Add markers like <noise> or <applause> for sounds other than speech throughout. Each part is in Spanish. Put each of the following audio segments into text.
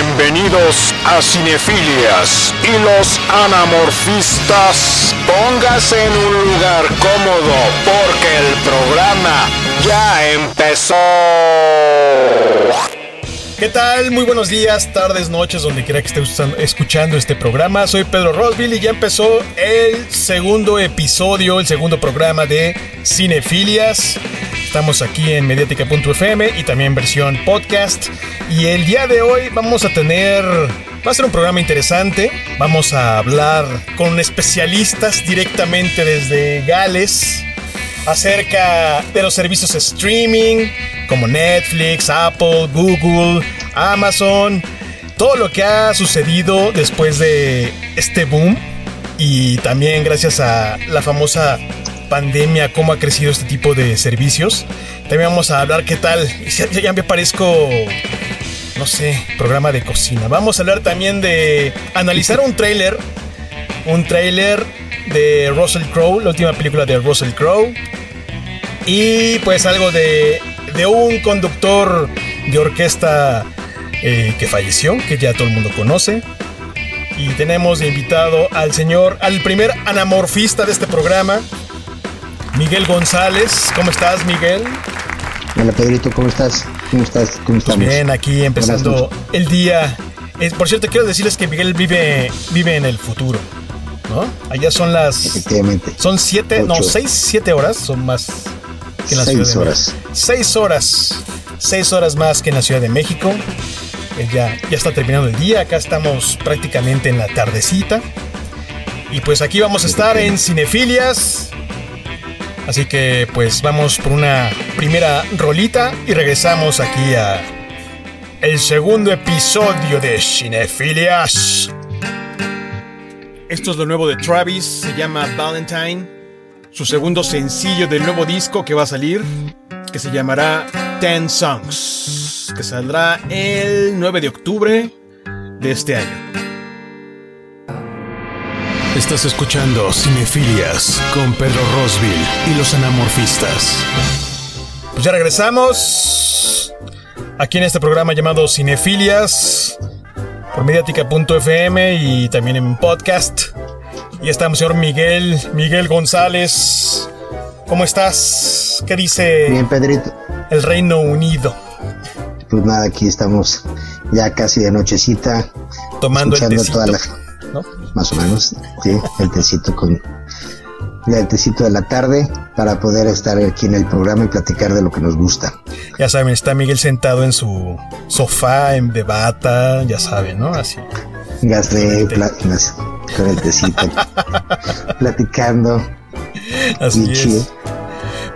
Bienvenidos a Cinefilias y los anamorfistas. Póngase en un lugar cómodo porque el programa ya empezó. ¿Qué tal? Muy buenos días, tardes, noches, donde quiera que esté escuchando este programa. Soy Pedro Rosville y ya empezó el segundo episodio, el segundo programa de Cinefilias. Estamos aquí en mediática.fm y también versión podcast. Y el día de hoy vamos a tener, va a ser un programa interesante. Vamos a hablar con especialistas directamente desde Gales acerca de los servicios streaming como Netflix, Apple, Google, Amazon, todo lo que ha sucedido después de este boom y también gracias a la famosa pandemia, cómo ha crecido este tipo de servicios. También vamos a hablar qué tal. Ya, me parezco, no sé, programa de cocina. Vamos a hablar también de analizar un tráiler. Un tráiler de Russell Crowe, la última película de Russell Crowe. Y pues algo de, de un conductor de orquesta eh, que falleció, que ya todo el mundo conoce. Y tenemos de invitado al señor, al primer anamorfista de este programa, Miguel González. ¿Cómo estás, Miguel? Hola, Pedrito, ¿cómo estás? ¿Cómo estás? ¿Cómo pues estamos? bien, aquí empezando el día. por cierto, quiero decirles que Miguel vive, vive en el futuro. ¿No? Allá son las. Efectivamente. Son siete, no, seis, siete horas. Son más que en la seis Ciudad de horas. México. Seis horas. Seis horas más que en la Ciudad de México. Eh, ya, ya está terminando el día. Acá estamos prácticamente en la tardecita. Y pues aquí vamos a estar en Cinefilias. Así que pues vamos por una primera rolita y regresamos aquí a el segundo episodio de Cinefilias. Esto es lo nuevo de Travis, se llama Valentine, su segundo sencillo del nuevo disco que va a salir, que se llamará Ten Songs, que saldrá el 9 de octubre de este año. Estás escuchando Cinefilias con Pedro Rosville y los anamorfistas. Pues ya regresamos aquí en este programa llamado Cinefilias por mediática.fm y también en podcast. Y estamos, señor Miguel, Miguel González. ¿Cómo estás? ¿Qué dice Bien, Pedrito. el Reino Unido? Pues nada, aquí estamos ya casi de nochecita. Tomando el escuchando tecito, la, ¿no? más o menos, sí, el tecito con el tecito de la tarde para poder estar aquí en el programa y platicar de lo que nos gusta. Ya saben, está Miguel sentado en su sofá, en de bata, ya saben, ¿no? Así. Gasté con el tecito, <laughs> platicando. Así Bien es. chido.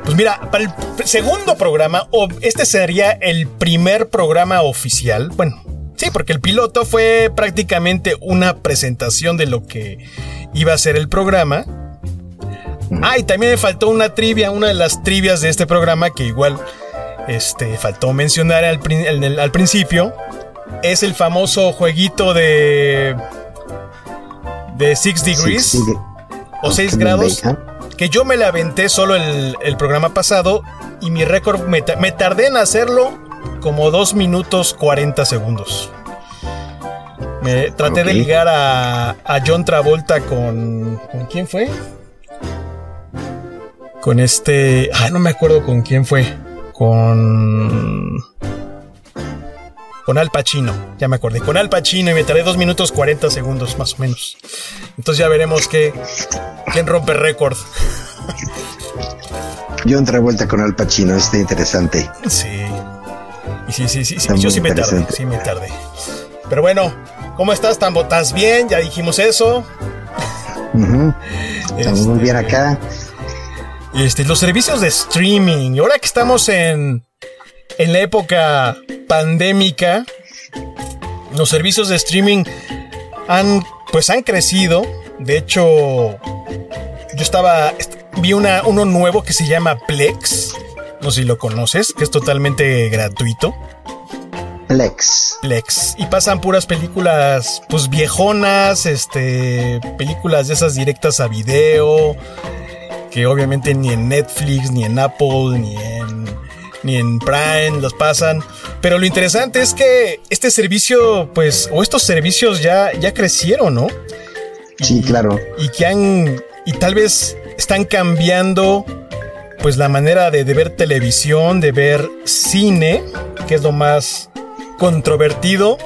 Pues mira, para el segundo programa, o este sería el primer programa oficial. Bueno, sí, porque el piloto fue prácticamente una presentación de lo que iba a ser el programa. Ah, y también me faltó una trivia, una de las trivias de este programa que igual este, faltó mencionar al, principio. Es el famoso jueguito de. de Six Degrees o 6 Kevin grados que yo me la aventé solo el, el programa pasado y mi récord me, me tardé en hacerlo como 2 minutos 40 segundos. Me traté de ligar a, a John Travolta con... ¿Con quién fue? Con este... Ah, no me acuerdo con quién fue. Con... Con Al Pacino, ya me acordé. Con Al Pacino y me tardé 2 minutos 40 segundos más o menos. Entonces ya veremos qué, quién rompe récord. John Travolta con Al Pacino, está interesante. Sí. Y sí, sí, sí, sí, yo sí me tardé, sí me tardé. Pero bueno, ¿cómo estás, Tambo? ¿Estás bien? Ya dijimos eso. <laughs> Estamos muy Este, bien acá. Este, los servicios de streaming. Y ahora que estamos en, en la época pandémica, los servicios de streaming han, pues han crecido. De hecho, yo estaba, est- vi una, uno nuevo que se llama Plex. No sé si lo conoces, que es totalmente gratuito. Plex. Plex. Y pasan puras películas, pues viejonas, este, películas de esas directas a video, que obviamente ni en Netflix, ni en Apple, ni en, ni en Prime los pasan. Pero lo interesante es que este servicio, pues, o estos servicios ya, ya crecieron, ¿no? sí, claro. Y que han, y tal vez están cambiando, pues, la manera de, ver televisión, de ver cine, que es lo más controvertido.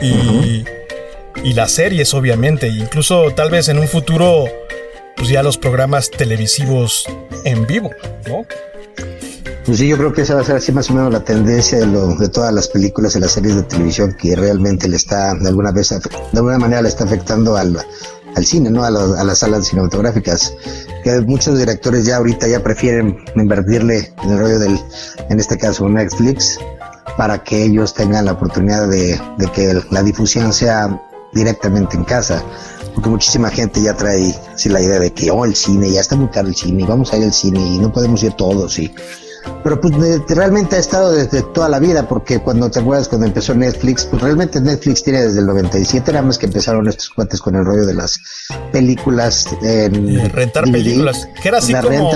Y, y las series, obviamente. Incluso tal vez en un futuro, pues ya los programas televisivos en vivo, ¿no? Pues sí, yo creo que esa va a ser así más o menos la tendencia de, lo, de todas las películas y las series de televisión que realmente le está, de alguna vez, de alguna manera le está afectando al, al cine, ¿no? A, a, las salas cinematográficas. Que muchos directores ya ahorita ya prefieren invertirle en el rollo del, en este caso, Netflix, para que ellos tengan la oportunidad de, de que la difusión sea directamente en casa porque muchísima gente ya trae así la idea de que oh el cine ya está muy caro el cine vamos a ir al cine y no podemos ir todos y pero pues realmente ha estado desde toda la vida, porque cuando te acuerdas cuando empezó Netflix, pues realmente Netflix tiene desde el 97, era más que empezaron estos cuates con el rollo de las películas en rentar películas, que era así como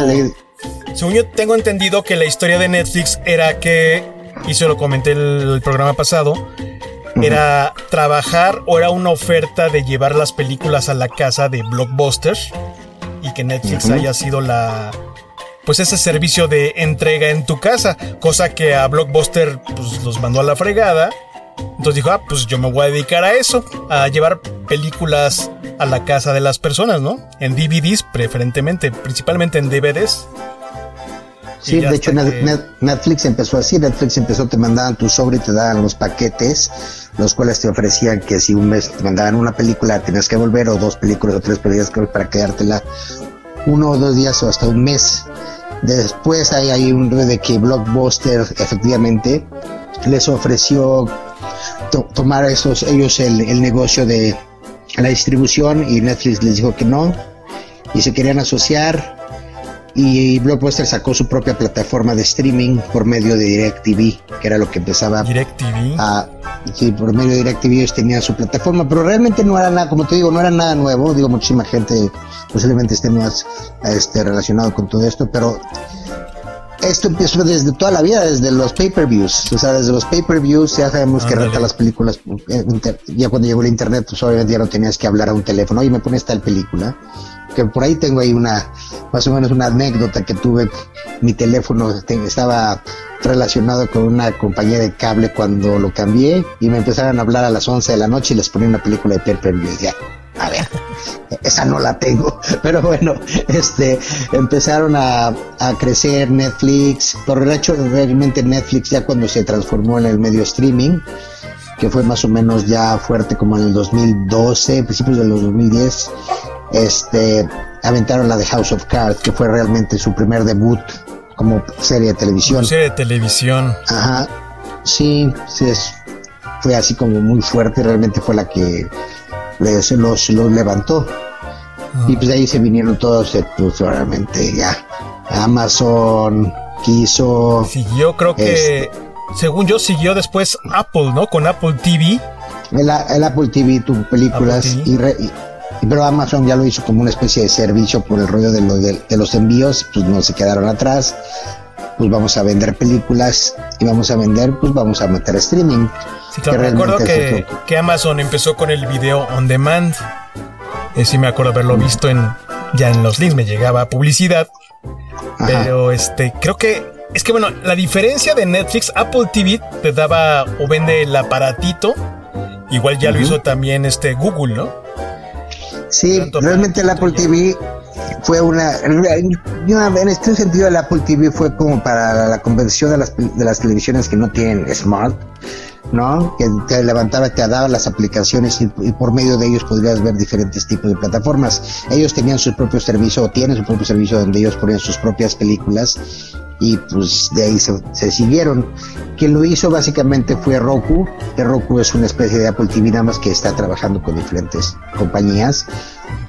según yo tengo entendido que la historia de Netflix era que y se lo comenté el, el programa pasado, era trabajar o era una oferta de llevar las películas a la casa de Blockbuster y que Netflix haya sido la pues ese servicio de entrega en tu casa, cosa que a Blockbuster pues, los mandó a la fregada. Entonces dijo, ah, pues yo me voy a dedicar a eso, a llevar películas a la casa de las personas, ¿no? En DVDs preferentemente, principalmente en DVDs. Sí, de hecho Netflix empezó así, Netflix empezó, te mandaban tu sobre y te daban los paquetes, los cuales te ofrecían que si un mes te mandaban una película tenías que volver, o dos películas o tres películas para quedártela uno o dos días o hasta un mes. Después hay, hay un de que Blockbuster efectivamente les ofreció tomar esos, ellos el, el negocio de la distribución y Netflix les dijo que no y se querían asociar y Blockbuster sacó su propia plataforma de streaming por medio de DirecTV, que era lo que empezaba DirecTV. a sí, por medio de DirecTV ellos tenían su plataforma, pero realmente no era nada, como te digo, no era nada nuevo, digo, muchísima gente posiblemente esté más este, relacionado con todo esto, pero esto empezó desde toda la vida, desde los pay-per-views. O sea, desde los pay-per-views ya sabemos que renta las películas. Eh, ya cuando llegó el internet, pues obviamente ya no tenías que hablar a un teléfono. Oye, me pones tal película. Que por ahí tengo ahí una, más o menos una anécdota que tuve. Mi teléfono estaba relacionado con una compañía de cable cuando lo cambié y me empezaron a hablar a las 11 de la noche y les ponía una película de pay-per-view. Ya, a ver, esa no la tengo, <laughs> pero bueno, este, empezaron a, crecer Netflix, por el hecho realmente Netflix ya cuando se transformó en el medio streaming, que fue más o menos ya fuerte como en el 2012, principios de los 2010, este, aventaron la de House of Cards, que fue realmente su primer debut como serie de televisión. serie de televisión. Ajá, sí, sí es, fue así como muy fuerte, realmente fue la que les, los, los levantó. Y pues de ahí se vinieron todos, eh, pues realmente ya. Amazon quiso. Siguió, creo que, este, según yo, siguió después Apple, ¿no? Con Apple TV. El, Apple TV tuvo películas Y, pero Amazon ya lo hizo como una especie de servicio por el rollo de, lo, de, los envíos, pues no se quedaron atrás. Pues vamos a vender películas y vamos a vender, pues vamos a meter streaming. Sí, claro, recuerdo que, que, Amazon empezó con el video on demand. Eh, sí me acuerdo haberlo visto en ya en los links me llegaba publicidad. Pero este, creo que es que bueno, la diferencia de Netflix, Apple TV te daba o vende el aparatito. Igual ya lo hizo también este Google, ¿no? Sí, realmente el Apple TV fue una, en este sentido el Apple TV fue como para la conversión de las, de las televisiones que no tienen smart ¿no? Que te levantaba, te daba las aplicaciones y, por medio de ellos podrías ver diferentes tipos de plataformas. Ellos tenían su propio servicio o tienen su propio servicio donde ellos ponían sus propias películas y pues de ahí se, siguieron. Quien lo hizo básicamente fue Roku, que Roku es una especie de Apple TV nada más que está trabajando con diferentes compañías.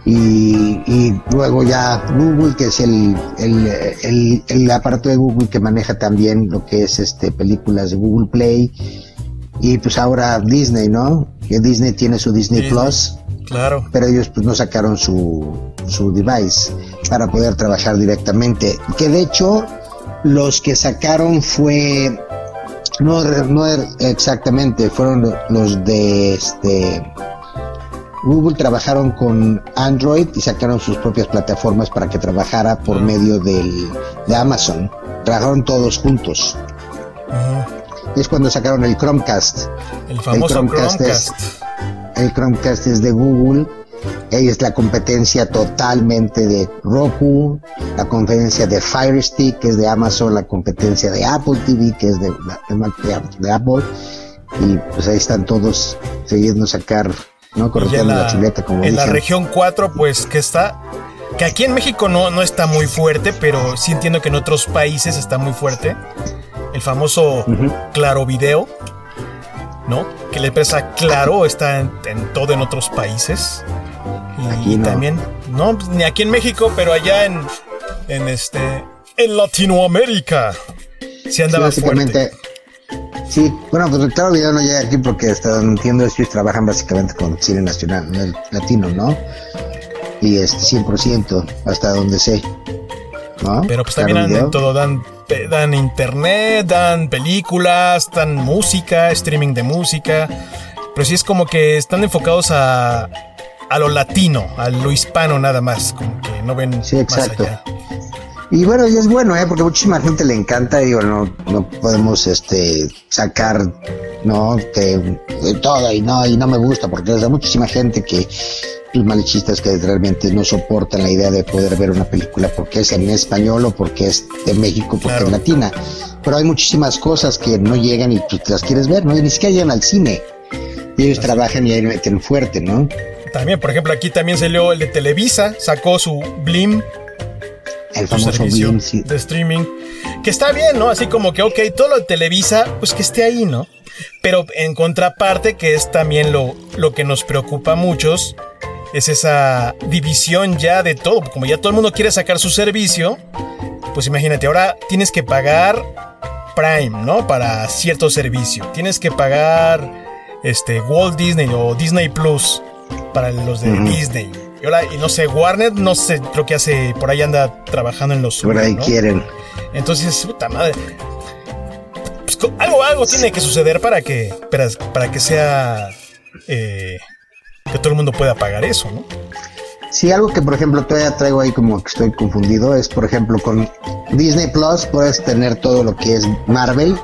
Y, y luego ya Google, que es el, el, el, el aparato de Google que maneja también lo que es este películas de Google Play y pues ahora Disney, ¿no? Que Disney tiene su Disney, Plus. Claro. Pero ellos pues no sacaron su, su device para poder trabajar directamente. Que de hecho los que sacaron fue No, no exactamente, fueron los de este Google trabajaron con Android y sacaron sus propias plataformas para que trabajara por medio del, de Amazon. Trabajaron todos juntos. Es cuando sacaron el Chromecast. El famoso Chromecast. Es, el Chromecast es de Google. Es la competencia totalmente de Roku, la competencia de Fire Stick, que es de Amazon, la competencia de Apple TV, que es de, de Apple. Y pues ahí están todos siguiendo sacar ¿no? en la, como En la región 4, pues que está. Que aquí en México no, no está muy fuerte, pero sí entiendo que en otros países está muy fuerte. El famoso Claro Video, ¿no? Que la empresa Claro está en, todo en otros países. Y, también, no, ni aquí en México, pero allá en, en este, en Latinoamérica. Se andaba fuerte. Sí, bueno, pues claro, video no llega aquí porque hasta entiendo ellos trabajan básicamente con cine nacional, latino, ¿no? Y este 100% hasta donde sé. ¿no? Pero pues también dan todo, dan, dan internet, dan películas, dan música, streaming de música. Pero sí es como que están enfocados a, a lo latino, a lo hispano nada más, como que no ven sí, exacto. más allá. Y bueno, y es bueno, ¿eh? porque muchísima gente le encanta, digo, no, no podemos este sacar, ¿no? Que todo y no, y no me gusta, porque hay muchísima gente que, los malichistas que realmente no soportan la idea de poder ver una película porque es en español o porque es de México, porque es latina. Pero hay muchísimas cosas que no llegan y tú las quieres ver, ¿no? Y ni siquiera llegan al cine. Y ellos trabajan y ahí meten fuerte, ¿no? También, por ejemplo, aquí también salió el de Televisa, sacó su Blim el famoso servicio de streaming. Que está bien, ¿no? Así como que, ok, todo lo de Televisa, pues que esté ahí, ¿no? Pero en contraparte, que es también lo, lo que nos preocupa a muchos, es esa división ya de todo. Como ya todo el mundo quiere sacar su servicio, pues imagínate, ahora tienes que pagar Prime, ¿no? Para cierto servicio. Tienes que pagar este, Walt Disney o Disney Plus para los de Disney y, no sé, Warner, no sé, creo que hace, por ahí anda trabajando en los... Por ahí quieren. Entonces, puta madre. Pues, algo, algo tiene que suceder para que, para, para que sea... Eh, que todo el mundo pueda pagar eso, ¿no? Sí, algo que por ejemplo todavía traigo ahí como que estoy confundido es por ejemplo con Disney Plus puedes tener todo lo que es Marvel,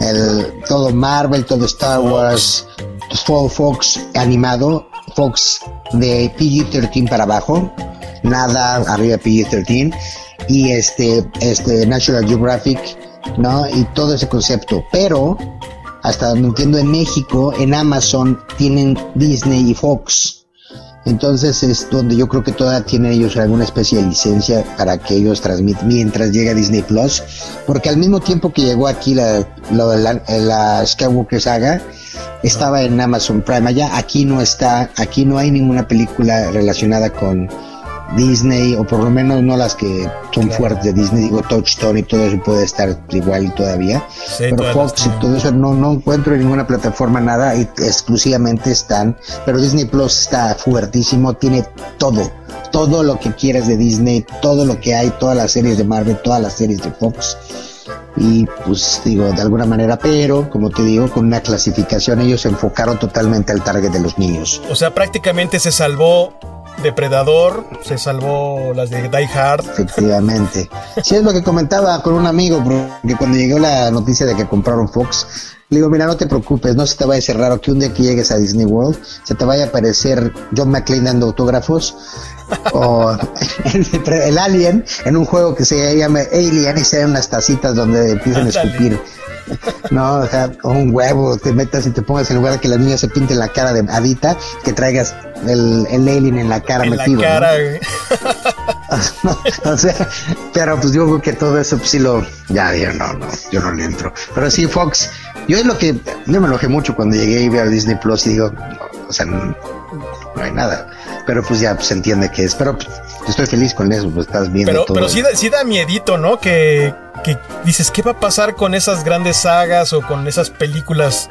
el, todo Marvel, todo Star Wars, todo Fox animado Fox de PG-13 para abajo, nada arriba de PG-13 y este, este National Geographic, ¿no? Y todo ese concepto. Pero, hasta donde entiendo en México, en Amazon tienen Disney y Fox. Entonces es donde yo creo que todavía tienen ellos alguna especie de licencia para que ellos transmitan mientras llega Disney Plus. Porque al mismo tiempo que llegó aquí la, la, la Skywalker Saga, estaba en Amazon Prime. Allá aquí no está, aquí no hay ninguna película relacionada con Disney, o por lo menos no las que son fuertes de Disney, digo Touchstone y todo eso puede estar igual todavía. pero Fox y todo eso no, no encuentro en ninguna plataforma nada, y exclusivamente están, pero Disney Plus está fuertísimo, tiene todo, todo lo que quieras de Disney, todo lo que hay, todas las series de Marvel, todas las series de Fox. Y pues digo de alguna manera pero como te digo con una clasificación ellos se enfocaron totalmente al target de los niños. O sea prácticamente se salvó Depredador, se salvó las de Die Hard. Efectivamente. Sí, es lo que comentaba con un amigo, porque cuando llegó la noticia de que compraron Fox, le digo, mira, no te preocupes, no se te vaya a hacer raro que un día que llegues a Disney World se te vaya a aparecer John McClane dando autógrafos o <laughs> el, Alien en un juego que se llama Alien y se ven unas tacitas donde empiezan a escupir no, o sea, un huevo, te metas y te pongas en lugar de que la niña se pinte la cara de Adita, que traigas el, el alien en la cara metido. La cara, <laughs> o sea, pero pues yo creo que todo eso pues sí lo, ya, yo no, no, yo no le entro. Pero sí, Fox, yo es lo que, yo me enojé mucho cuando llegué y vi a Disney Plus y digo, o sea, no, hay nada. Pero pues ya pues, se entiende que es, pero pues, estoy feliz con eso, pues estás viendo pero, Pero sí, sí da miedito, ¿no? Que, que dices, ¿qué va a pasar con esas grandes sagas o con esas películas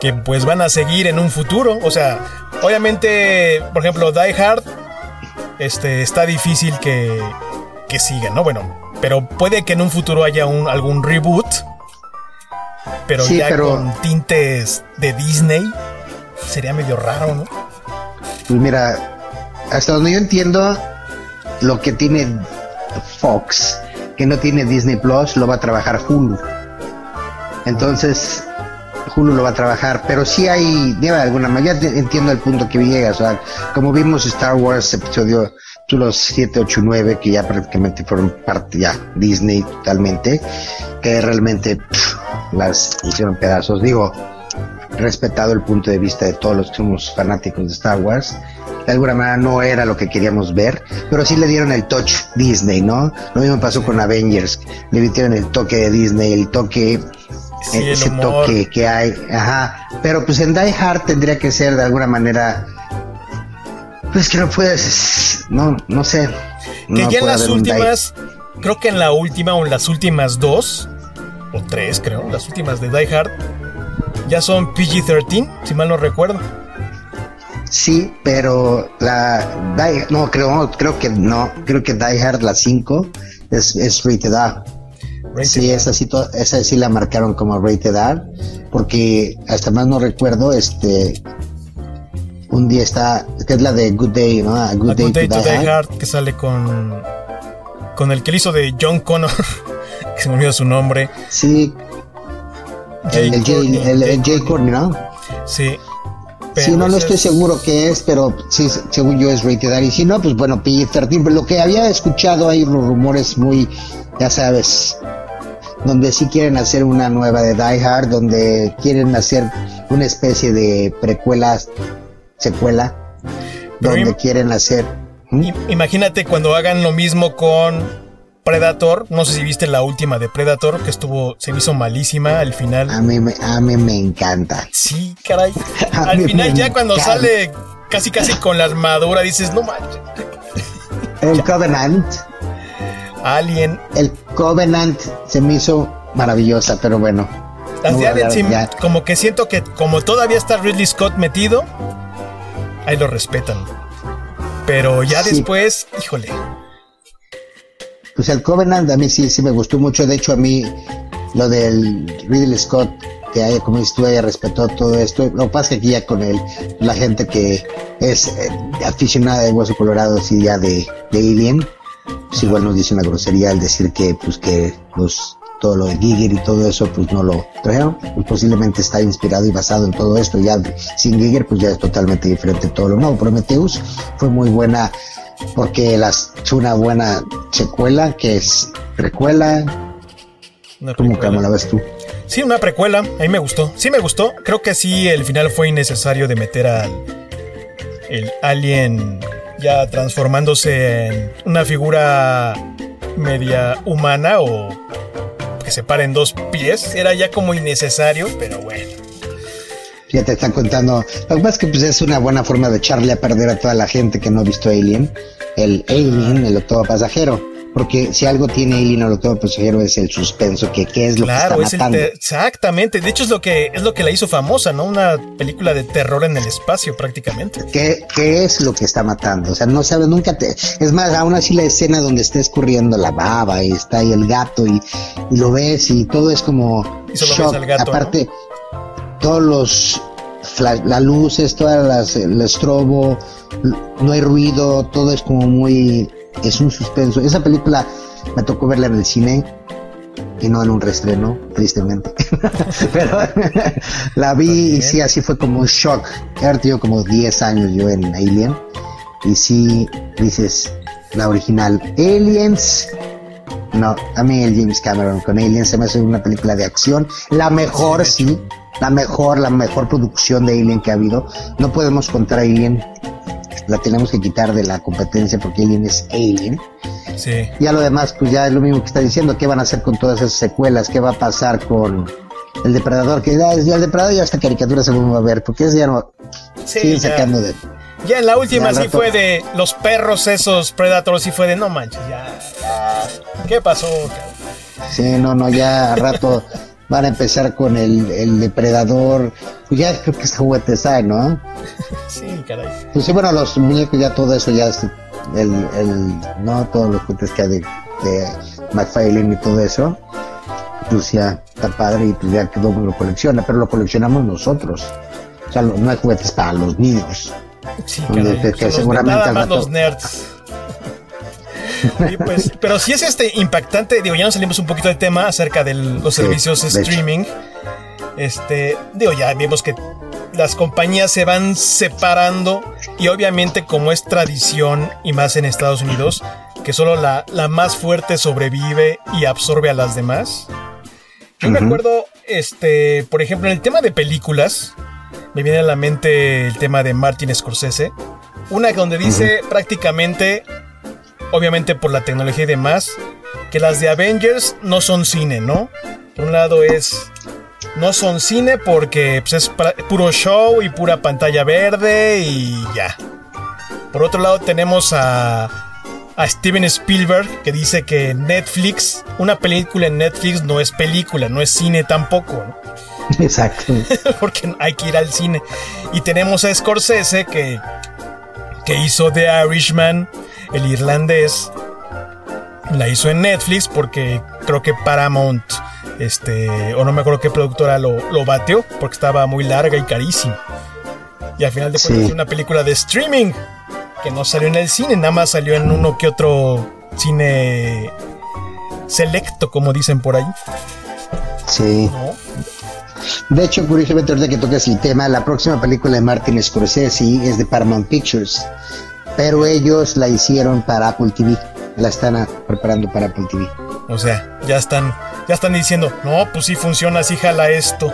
que pues van a seguir en un futuro? O sea, obviamente, por ejemplo, Die Hard, este, está difícil que, que siga, ¿no? Bueno, pero puede que en un futuro haya un, algún reboot. pero ya con tintes de Disney sería medio raro, ¿no? Pues mira, hasta donde yo entiendo, lo que tiene Fox, que no tiene Disney Plus, lo va a trabajar Hulu. Entonces, Hulu lo va a trabajar, pero sí hay, de alguna manera, ya entiendo el punto que llegas, o sea, como vimos Star Wars episodio los 7, 8, 9, que ya prácticamente fueron parte ya Disney totalmente, que realmente las hicieron pedazos. Digo, respetado el punto de vista de todos los que somos fanáticos de Star Wars, de alguna manera no era lo que queríamos ver, pero sí le dieron el touch Disney, ¿no? Lo mismo pasó con Avengers, le dieron el toque de Disney, el toque ese toque que hay, ajá, pero pues en Die Hard tendría que ser de alguna manera pues que no puedes, no, no sé. Que ya en las últimas, creo que en la última o en las últimas dos, o tres creo, las últimas de Die Hard, ya son PG-13, si mal no recuerdo. Sí, pero la Die, no creo, creo que no, creo que Die Hard la 5 es, es rated R. sí, esa sí, esa sí la marcaron como rated R, porque hasta más no recuerdo, este, un día está, que es la de Good Day, ¿no? A Good, Day, to, Die, Hard, que sale con con el que hizo de John Connor, <laughs> que se me olvidó su nombre. Sí. El, el, Jay, Courtney, ¿no? Sí. sí, no, no estoy seguro qué es, pero sí, según yo es rated R. Y si no, pues bueno, PG-13. Pero lo que había escuchado hay unos rumores muy, ya sabes, donde sí quieren hacer una nueva de Die Hard, donde quieren hacer una especie de precuelas secuela donde quieren hacer. Imagínate cuando hagan lo mismo con Predator. No sé si viste la última de Predator, que estuvo, se me hizo malísima al final. A mí me, a mí me encanta. Sí, caray. <laughs> al final, ya cuando sale casi casi con la armadura, dices, no manches. El Covenant. Alien. El Covenant se me hizo maravillosa, pero bueno. como que siento que como todavía está Ridley Scott metido, ahí lo respetan. Pero ya después, híjole. Pues el Covenant a mí sí, sí me gustó mucho. De hecho, a mí lo del Ridley Scott, que haya, como dices tú, haya respetado todo esto. Lo que pasa es que aquí ya con él, la gente que es eh, aficionada de Hueso Colorado, sí, ya de, de Alien, pues igual nos dice una grosería al decir que, pues, que los todo lo de Giger y todo eso, pues no lo trajeron. Pues posiblemente está inspirado y basado en todo esto. Ya sin Giger, pues ya es totalmente diferente todo lo nuevo. Prometheus fue muy buena porque las, es una buena secuela que es precuela. ¿Cómo, la ves tú? Sí, una precuela. A mí me gustó. Sí me gustó. Creo que sí, el final fue innecesario de meter al el alien ya transformándose en una figura media humana o se paren dos pies. Era ya como innecesario, pero bueno. Ya te están contando. Lo que pasa es que pues, es una buena forma de echarle a perder a toda la gente que no ha visto Alien. El Alien, el octavo pasajero. Porque si algo tiene Alien el octavo pasajero es el suspenso, que qué es lo que está matando. exactamente. De hecho es lo que es lo que la hizo famosa, ¿no? Una película de terror en el espacio prácticamente. ¿Qué, qué es lo que está matando? O sea, no sabes nunca te... Es más, aún así la escena donde está escurriendo la baba y está ahí el gato y, lo ves y todo es como... shock. Aparte, todos los... las luces, todas las... el estrobo, no hay ruido, todo es como muy es un suspenso. Esa película me tocó verla en el cine y no en un reestreno, tristemente. <laughs> Pero la vi y sí, así fue como un shock. He tenido como 10 años yo en Alien y sí dices, la original Aliens. No, a mí el James Cameron con Aliens se me hace una película de acción. La mejor, sí, la mejor, la mejor producción de Alien que ha habido. No podemos contar Alien la tenemos que quitar de la competencia porque Alien es Alien. Sí. Ya lo demás, pues ya es lo mismo que está diciendo, qué van a hacer con todas esas secuelas, qué va a pasar con el depredador, que ya, el depredador ya esta caricatura se va a ver, porque es ya no sí, sacando de ya en la última sí fue de los perros esos Predators sí fue de no manches, ya, ya. ¿Qué pasó? Sí, no, no, ya a rato <laughs> van a empezar con el, el depredador. Pues ya creo que es juguete está, ¿no? <laughs> sí, caray. Pues sí, bueno, los muñecos ya todo eso ya es el, el no todos los juguetes que hay de, de McFarlane y todo eso. pues ya está padre y pues ya todo lo colecciona, pero lo coleccionamos nosotros. O sea, no hay juguetes para los niños. Sí, que, seguramente los nerds. Pues, pero si es este impactante, digo, ya nos salimos un poquito del tema acerca de los servicios streaming. Este, digo, ya vimos que las compañías se van separando y obviamente como es tradición y más en Estados Unidos, que solo la, más fuerte sobrevive y absorbe a las demás. Yo me acuerdo, este, por ejemplo, en el tema de películas, me viene a la mente el tema de Martin Scorsese, una donde dice prácticamente, obviamente por la tecnología y demás, que las de Avengers no son cine, ¿no? Por un lado es no son cine porque pues, es puro show y pura pantalla verde y ya. Por otro lado tenemos a, a Steven Spielberg que dice que Netflix, una película en Netflix no es película, no es cine tampoco. <laughs> Exacto. <laughs> porque hay que ir al cine. Y tenemos a Scorsese que, que hizo The Irishman, el irlandés. La hizo en Netflix porque creo que Paramount este, o no me acuerdo qué productora lo, lo bateó, porque estaba muy larga y carísima. Y al final de cuentas es una película de streaming, que no salió en el cine, nada más salió en uno que otro cine selecto, como dicen por ahí. Sí. De hecho, curiosamente, ahorita que tocas el tema, la próxima película de Martin Scorsese es de Paramount Pictures, pero ellos la hicieron para Apple TV, la están preparando para Apple TV. O sea, ya están ya están diciendo, no, pues sí funciona, sí jala esto.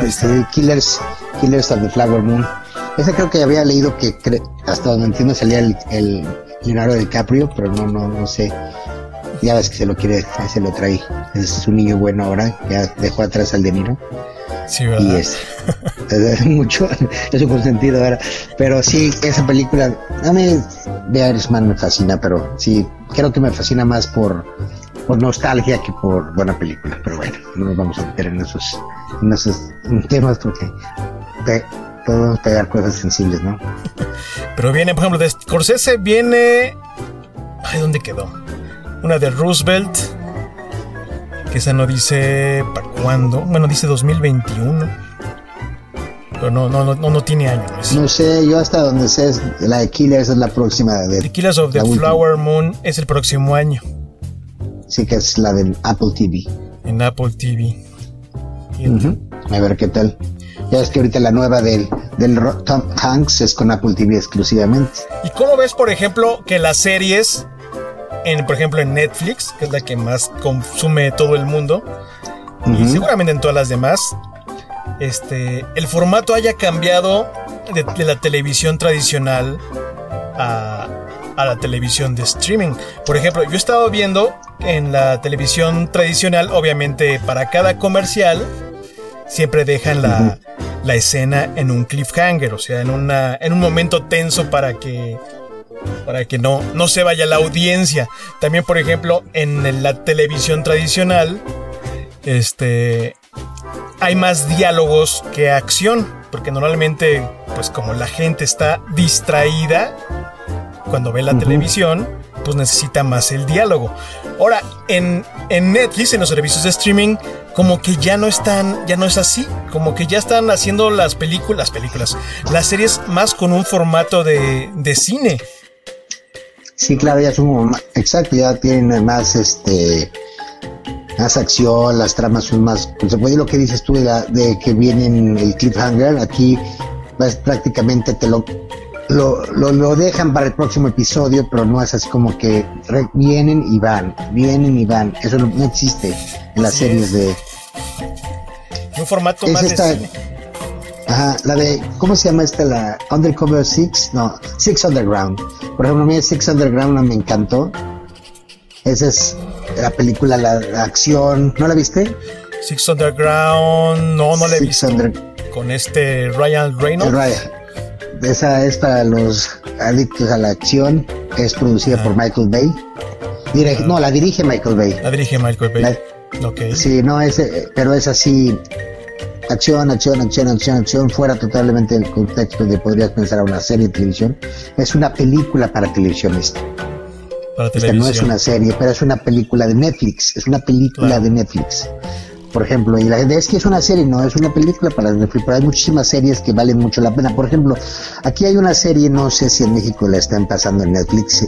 Pues Killers, Killers of the Flower Moon. Ese creo que había leído que hasta donde entiendo salía el, el Leonardo DiCaprio, pero no, no, no sé. Ya ves que se lo quiere, se lo trae. Es un niño bueno ahora, ya dejó atrás al De Niro. Sí, ¿verdad? Y es <laughs> mucho, es un consentido ahora. Pero sí, esa película, a mí The Irishman me fascina, pero sí, creo que me fascina más por por nostalgia que por buena película. Pero bueno, no nos vamos a meter en esos, en esos temas porque podemos pegar cosas sensibles, ¿no? <laughs> Pero viene, por ejemplo, de Scorsese viene... Ay, ¿dónde quedó? Una de Roosevelt, que esa no dice para cuándo. Bueno, dice 2021. Pero no, no, no, no tiene año. No, sé, yo hasta donde sé, la de Killers es la próxima. De, the Killers of the Flower Moon es el próximo año. Sí, que es la de Apple TV. En Apple TV. A ver qué tal. Ya es que ahorita la nueva del, del Tom Hanks es con Apple TV exclusivamente. ¿Y cómo ves, por ejemplo, que las series, en, por ejemplo, en Netflix, que es la que más consume todo el mundo, y seguramente en todas las demás, este, el formato haya cambiado de la televisión tradicional a, a la televisión de streaming. Por ejemplo, yo he estado viendo en la televisión tradicional, obviamente para cada comercial, siempre dejan la, la escena en un cliffhanger, o sea, en, una, en un momento tenso para que para que no, no se vaya la audiencia. También, por ejemplo, en la televisión tradicional, este, hay más diálogos que acción, porque normalmente, pues como la gente está distraída, cuando ve la televisión, pues necesita más el diálogo. Ahora, en, en, Netflix, en los servicios de streaming, como que ya no están, ya no es así, como que ya están haciendo las películas, las películas, las series más con un formato de, de cine. Sí, claro, ya son exacto, ya tienen más este más acción, las tramas son más, puede lo que dices tú de, de que vienen el cliffhanger, aquí pues, prácticamente te lo lo, lo, dejan para el próximo episodio, pero no es así como que vienen y van, vienen y van. Eso no, existe en las series de. Un formato más esta, Ajá, la de, ¿cómo se llama esta? La Undercover Six, no, Six Underground. Por ejemplo, a mí Six Underground me encantó. Esa es la película, la, acción, ¿no la viste? Six Underground, no, no la he visto. Con este Ryan Reynolds. Ryan. Esa es para los adictos a la acción. Es producida por Michael Bay. no, la dirige Michael Bay. La dirige Michael Bay. Sí, no, es, pero es así. Acción, acción, acción, acción, acción, fuera totalmente del contexto de podrías pensar a una serie de televisión. Es una película para televisión Esta no es una serie, pero es una película de Netflix. Es una película de Netflix. Por ejemplo, y la gente es que es una serie, no es una película para Netflix, pero hay muchísimas series que valen mucho la pena. Por ejemplo, aquí hay una serie, no sé si en México la están pasando en Netflix,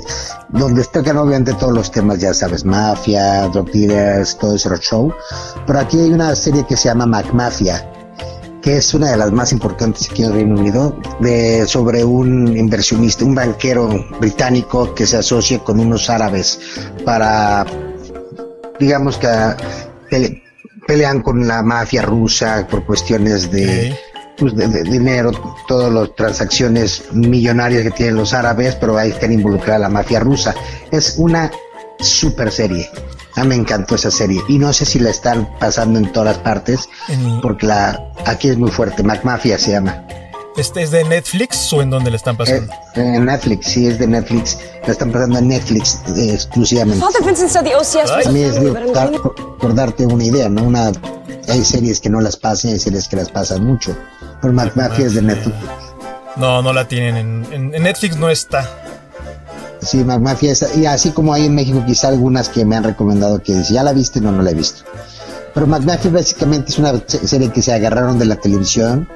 donde tocan obviamente todos los temas, ya sabes, mafia, drug dealers, todo ese show. Pero aquí hay una serie que se llama Mac Mafia que es una de las más importantes aquí en el Reino Unido, de, sobre un inversionista, un banquero británico que se asocia con unos árabes para, digamos que pelean con la mafia rusa por cuestiones de, pues de, dinero, todas las transacciones millonarias que tienen los árabes, pero ahí está involucrada la mafia rusa. Es una super serie. Ah, me encantó esa serie. Y no sé si la están pasando en todas partes, porque la aquí es muy fuerte. MacMafia se llama. ¿Este es de Netflix o en dónde la están pasando? Eh, en Netflix, sí, es de Netflix. La están pasando en Netflix eh, exclusivamente. A mí es por, darte una idea, ¿no? Una, hay series que no las pasan, hay series que las pasan mucho. Pero MacMafia es de Netflix. No, no la tienen. en Netflix no está. Sí, Mafia y así como hay en México quizá algunas que me han recomendado que ya la viste, no, no la he visto. Pero McMafia básicamente es una serie que se agarraron de la televisión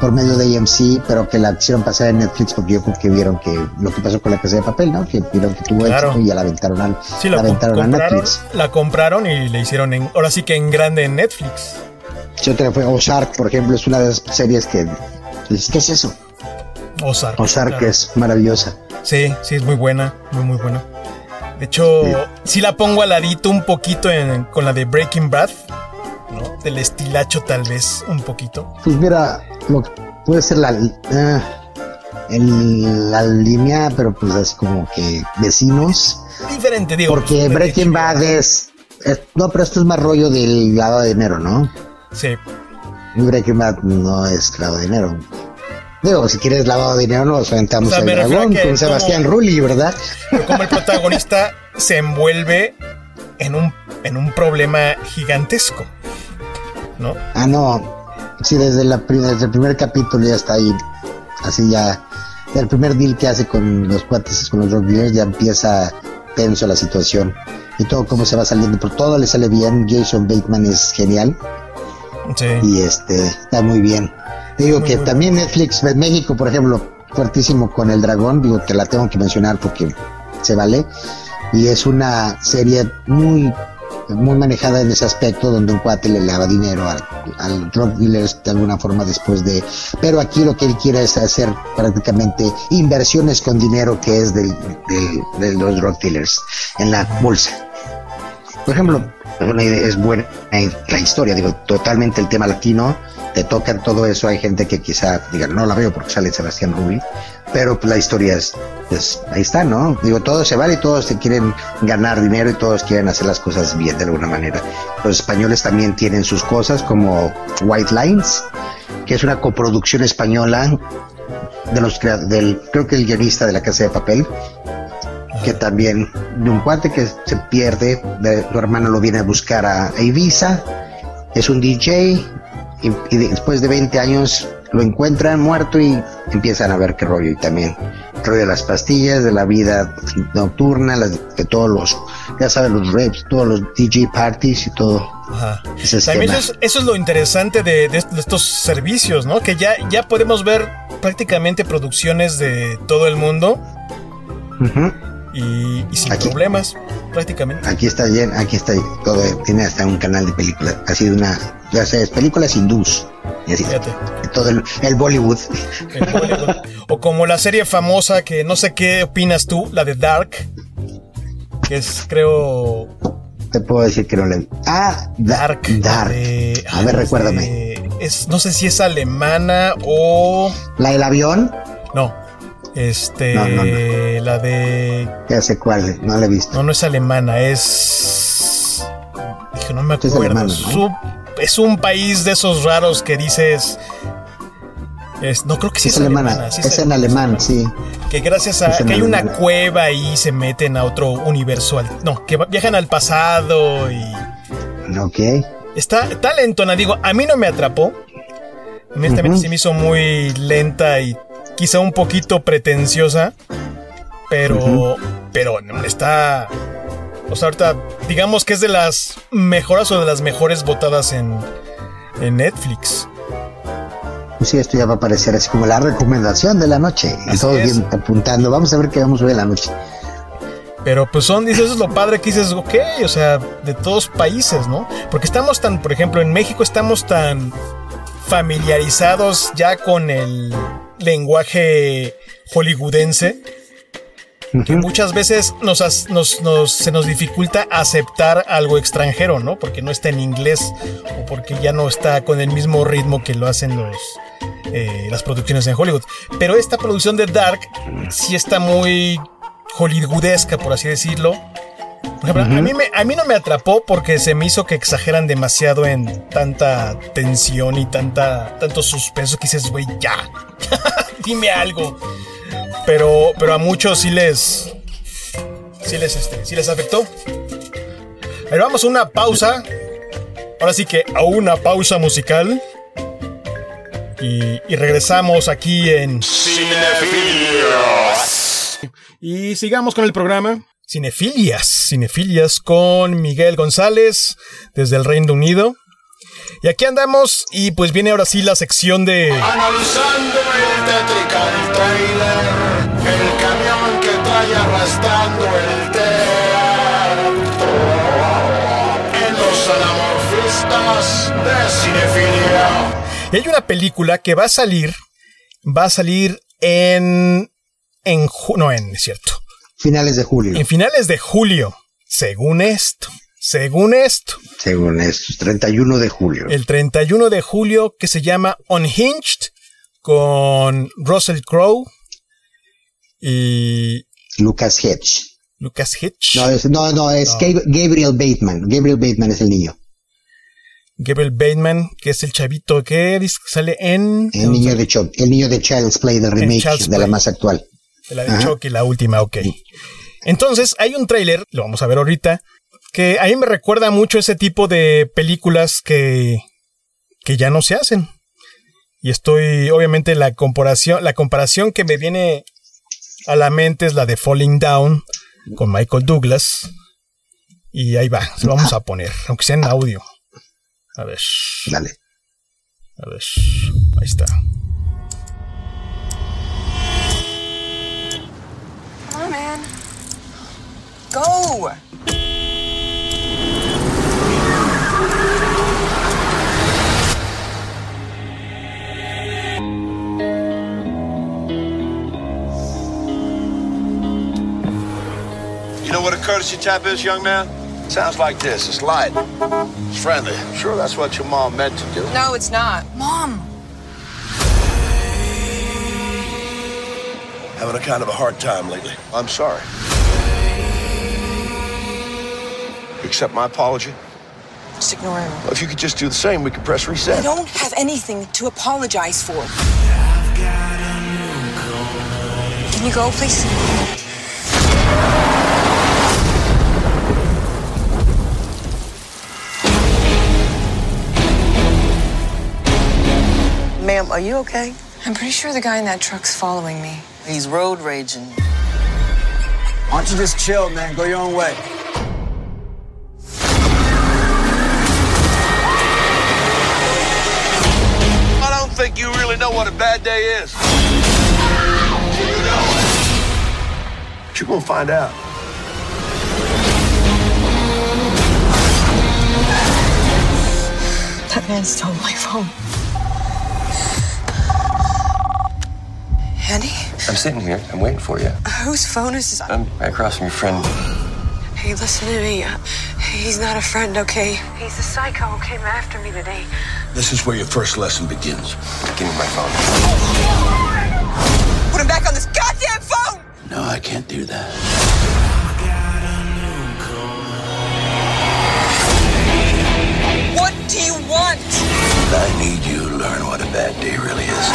por medio de AMC, pero que la hicieron pasar en Netflix porque yo creo que vieron que lo que pasó con la casa de papel, ¿no? Que vieron que tuvo éxito y ya la aventaron, a, sí, la, aventaron a Netflix. La compraron y le hicieron en, ahora sí que en grande en Netflix. Sí, otra fue Ozark, por ejemplo, es una de las series que ¿qué es eso? Ozark. Ozark es maravillosa. Sí, sí, es muy buena, muy, muy buena. De hecho, sí, la pongo al ladito un poquito con la de Breaking Bad, ¿no? Del estilacho tal vez, un poquito. Pues mira, puede ser la, eh, la línea, pero pues es como que vecinos. Diferente, digo. Porque Breaking Bad es, No, pero esto es más rollo del lavado de dinero, ¿no? Sí. Breaking Bad no es lavado de dinero. Digo, si quieres lavado de dinero, nos aventamos el dragón con Sebastián Rulli, ¿verdad? Como el protagonista se envuelve en un, en un problema gigantesco, ¿no? Ah, no. Sí, desde, la, desde el primer capítulo ya está ahí. Así ya. El primer deal que hace con los cuates, con los rock ya empieza tenso la situación. Y todo cómo se va saliendo, pero todo le sale bien. Jason Bateman es genial. Sí. Y este, está muy bien. Digo que también Netflix México, por ejemplo, fuertísimo con El Dragón, digo que la tengo que mencionar porque se vale. Y es una serie muy muy manejada en ese aspecto donde un cuate le lava dinero al, al drug dealers de alguna forma después de pero aquí lo que él quiere es hacer prácticamente inversiones con dinero que es del, de los drug dealers en la bolsa por ejemplo es buena la historia digo totalmente el tema latino te tocan todo eso, hay gente que quizá diga, no la veo porque sale Sebastián Rubí, pero pues, la historia es, pues, ahí está, ¿no? Digo, todo se vale y todos se quieren ganar dinero y todos quieren hacer las cosas bien de alguna manera. Los españoles también tienen sus cosas como White Lines, que es una coproducción española de los del creo que el guionista de la Casa de Papel que también de un cuate que se pierde, de, su hermano lo viene a buscar a Ibiza, es un DJ, y, después de 20 años lo encuentran muerto y empiezan a ver qué rollo y también rollo de las pastillas, de la vida nocturna, de todos los, ya sabes, los reps, todos los DJ parties y todo. Ajá. También eso es, lo interesante de, estos servicios, ¿no? Que ya, ya podemos ver prácticamente producciones de todo el mundo. Y, sin problemas, prácticamente. Aquí está bien, aquí está todo, tiene hasta un canal de películas, ha sido una ya sabes, películas hindús. todo el, Bollywood. O como la serie famosa que no sé qué opinas tú, la de Dark, que es creo... Te puedo decir que no le... Ah, Dark. Dark. a ver, recuérdame. es, no sé si es alemana o... ¿La del avión? No. Este, la de... Ya sé cuál, no la he visto. No, no es alemana, es... Dije, no me acuerdo. Es es un país de esos raros que dices. Es, no creo que sea es alemana. es, en alemán, sí. Que gracias a que hay una cueva y se meten a otro universo. no, que viajan al pasado y. Ok. Está, está lentona, digo, a mí no me atrapó. A mí también se me hizo muy lenta y quizá un poquito pretenciosa. Pero, pero está. O sea, ahorita, digamos que es de las mejoras o de las mejores votadas en, en Netflix. Pues sí, esto ya va a aparecer así como la recomendación de la noche. Y todos bien apuntando. Vamos a ver qué vamos a ver en la noche. Pero pues son, dices, eso es lo padre que dices, ok, o sea, de todos países, ¿no? Porque estamos tan, por ejemplo, en México estamos tan familiarizados ya con el lenguaje hollywoodense que muchas veces nos, se nos dificulta aceptar algo extranjero, ¿no? Porque no está en inglés o porque ya no está con el mismo ritmo que lo hacen los, eh, las producciones en Hollywood. Pero esta producción de Dark sí está muy hollywoodesca, por así decirlo. Por ejemplo, a, mí me, a mí no me atrapó porque se me hizo que exageran demasiado en tanta tensión y tanta, tanto suspenso que dices, güey, ya, <laughs> dime algo. Pero, pero a muchos sí les, sí les, este, sí les afectó. Ahí vamos a una pausa. Ahora sí que a una pausa musical. Y, y regresamos aquí en Cinefilios. Y sigamos con el programa. Cinefilias, Cinefilias con Miguel González desde el Reino Unido. Y aquí andamos y pues viene ahora sí la sección de... Analizando el tetrical trailer, el camión que trae arrastrando el teatro. En los anamorfistas de cinefilia. Y hay una película que va a salir, va a salir en en no en, es cierto. Finales de julio. En finales de julio, según esto. Según esto. Según esto, 31 de julio. El 31 de julio que se llama Unhinged con Russell Crowe y Lucas Hitch. Lucas Hitch. No, no, es Gabriel Bateman. Gabriel Bateman es el niño. Gabriel Bateman, que es el chavito que sale en... El niño, de el niño de Child's Play, de remake de la más actual. La de Chucky, la última, ok. Entonces, hay un tráiler, lo vamos a ver ahorita, que a mí me recuerda mucho ese tipo de películas que, que ya no se hacen. Y estoy, obviamente, la comparación, la comparación que me viene a la mente es la de Falling Down con Michael Douglas. Y ahí va, se lo vamos a poner, aunque sea en audio. A ver. Dale. A ver, ahí está. Go! You know what a courtesy tap is, young man? Sounds like this. It's light. It's friendly. I'm sure that's what your mom meant to do. No, it's not. Mom! Having a kind of a hard time lately. I'm sorry. Accept my apology? Just ignore him. Well, if you could just do the same, we could press reset. I don't have anything to apologize for. Can you go, please? Ma'am, are you okay? I'm pretty sure the guy in that truck's following me. He's road raging. Why don't you just chill, man? Go your own way. Think you really know what a bad day is. But you're gonna find out. That man stole my phone. Andy? I'm sitting here. I'm waiting for you. Whose phone is this? I'm right across from your friend. Hey, listen to me. He's not a friend, okay? He's a psycho who came after me today. This is where your first lesson begins. Give me my phone. Put him back on this goddamn phone! No, I can't do that. What do you want? I need you to learn what a bad day really is.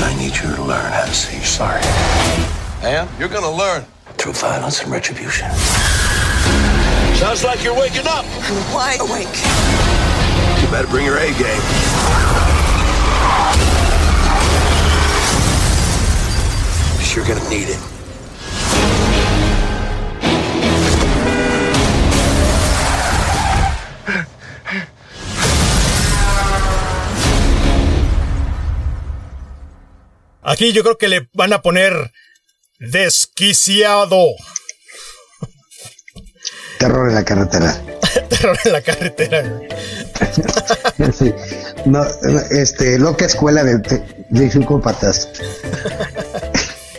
I need you to learn how to say sorry. And you're gonna learn through violence and retribution. Sounds like you're waking up. I'm wide awake. You better bring your A game. Because you're going to need it. Aquí yo creo que le van a poner desquiciado. Terror en la carretera. <laughs> Terror en la carretera. <laughs> sí. No, este, loca escuela de, de psicópatas.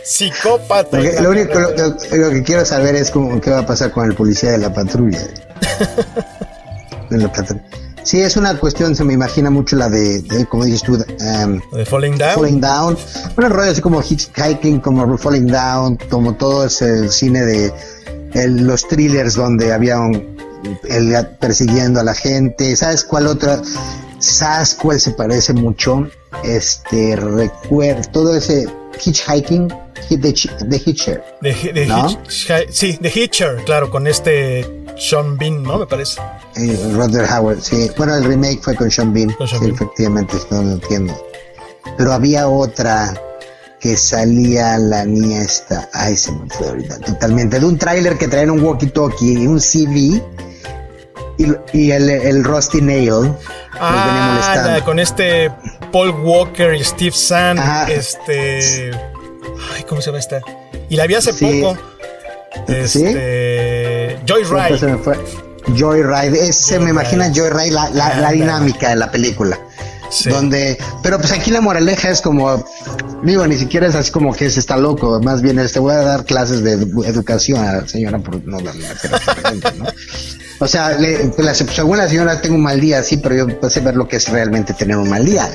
Psicópata. Lo, lo único lo, lo, que quiero saber es cómo, qué va a pasar con el policía de la patrulla. <laughs> de la patrulla. Sí, es una cuestión, se me imagina mucho la de, de como dices tú, um, de Falling Down. Falling Down. Bueno, rollo así como Hitchhiking, como Falling Down, como todo ese cine de el, los thrillers donde había un, el, persiguiendo a la gente. ¿Sabes cuál otra? ¿Sabes cuál se parece mucho? Este, recuerdo, todo ese Hitchhiking, de, de Hitcher. De, de ¿no? Hitch, sí, de Hitcher, claro, con este Sean Bean, ¿no? Me parece. Eh, Roger Howard, sí. Bueno, el remake fue con Sean Bean. Con Sean sí, Bean. efectivamente, no lo entiendo. Pero había otra que salía la niña esta. Ay, se me fue ahorita. Totalmente. De un tráiler que traen un walkie-talkie y un CV. Y, y el, el Rusty Nail. venía Ah, la- con este Paul Walker y Steve Sand. Ajá. Este. Ay, ¿cómo se llama esta? Y la vi hace Sí. poco. ¿Sí? Este. Siempre Joyride. se me fue. Joyride, ese me imagina Joyride, la, la, la dinámica de la película. Sí. Donde, pero pues aquí la moraleja es como, digo, ni siquiera es así como que se está loco, más bien es, te voy a dar clases de edu- educación a la señora por no darle la ¿no? O sea, le, pues, la, según la señora tengo un mal día, sí, pero yo pasé ver lo que es realmente tener un mal día.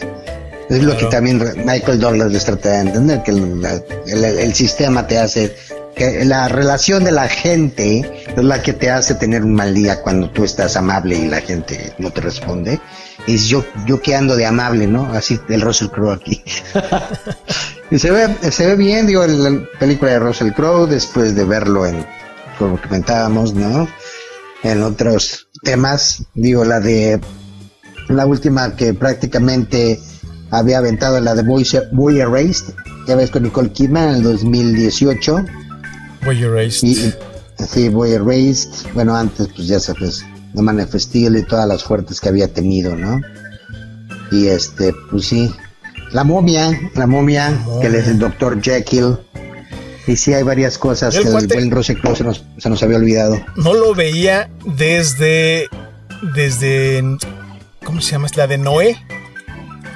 Es lo que también Michael Douglas les trata de entender, que el- el sistema te hace, que la relación de la gente es la que te hace tener un mal día cuando tú estás amable y la gente no te responde. Es yo, yo que ando de amable, ¿no? Así el Russell Crowe aquí. <laughs> y se ve, se ve bien, digo, la película de Russell Crowe después de verlo en, como comentábamos, ¿no? En otros temas, digo, la de la última que prácticamente había aventado la de Boy, Boy Erased, ya ves con Nicole Kidman en el 2018 Boy Erased. y sí, Boy Erased, bueno antes pues ya sabes, The Man of Steel y todas las fuertes que había tenido, ¿no? Y este, pues sí, la momia, la momia, que es el Dr. Jekyll, y sí hay varias cosas El que el buen Crowe se nos, se nos había olvidado. No lo veía desde. Desde. ¿Cómo se llama? ¿Es la de Noé?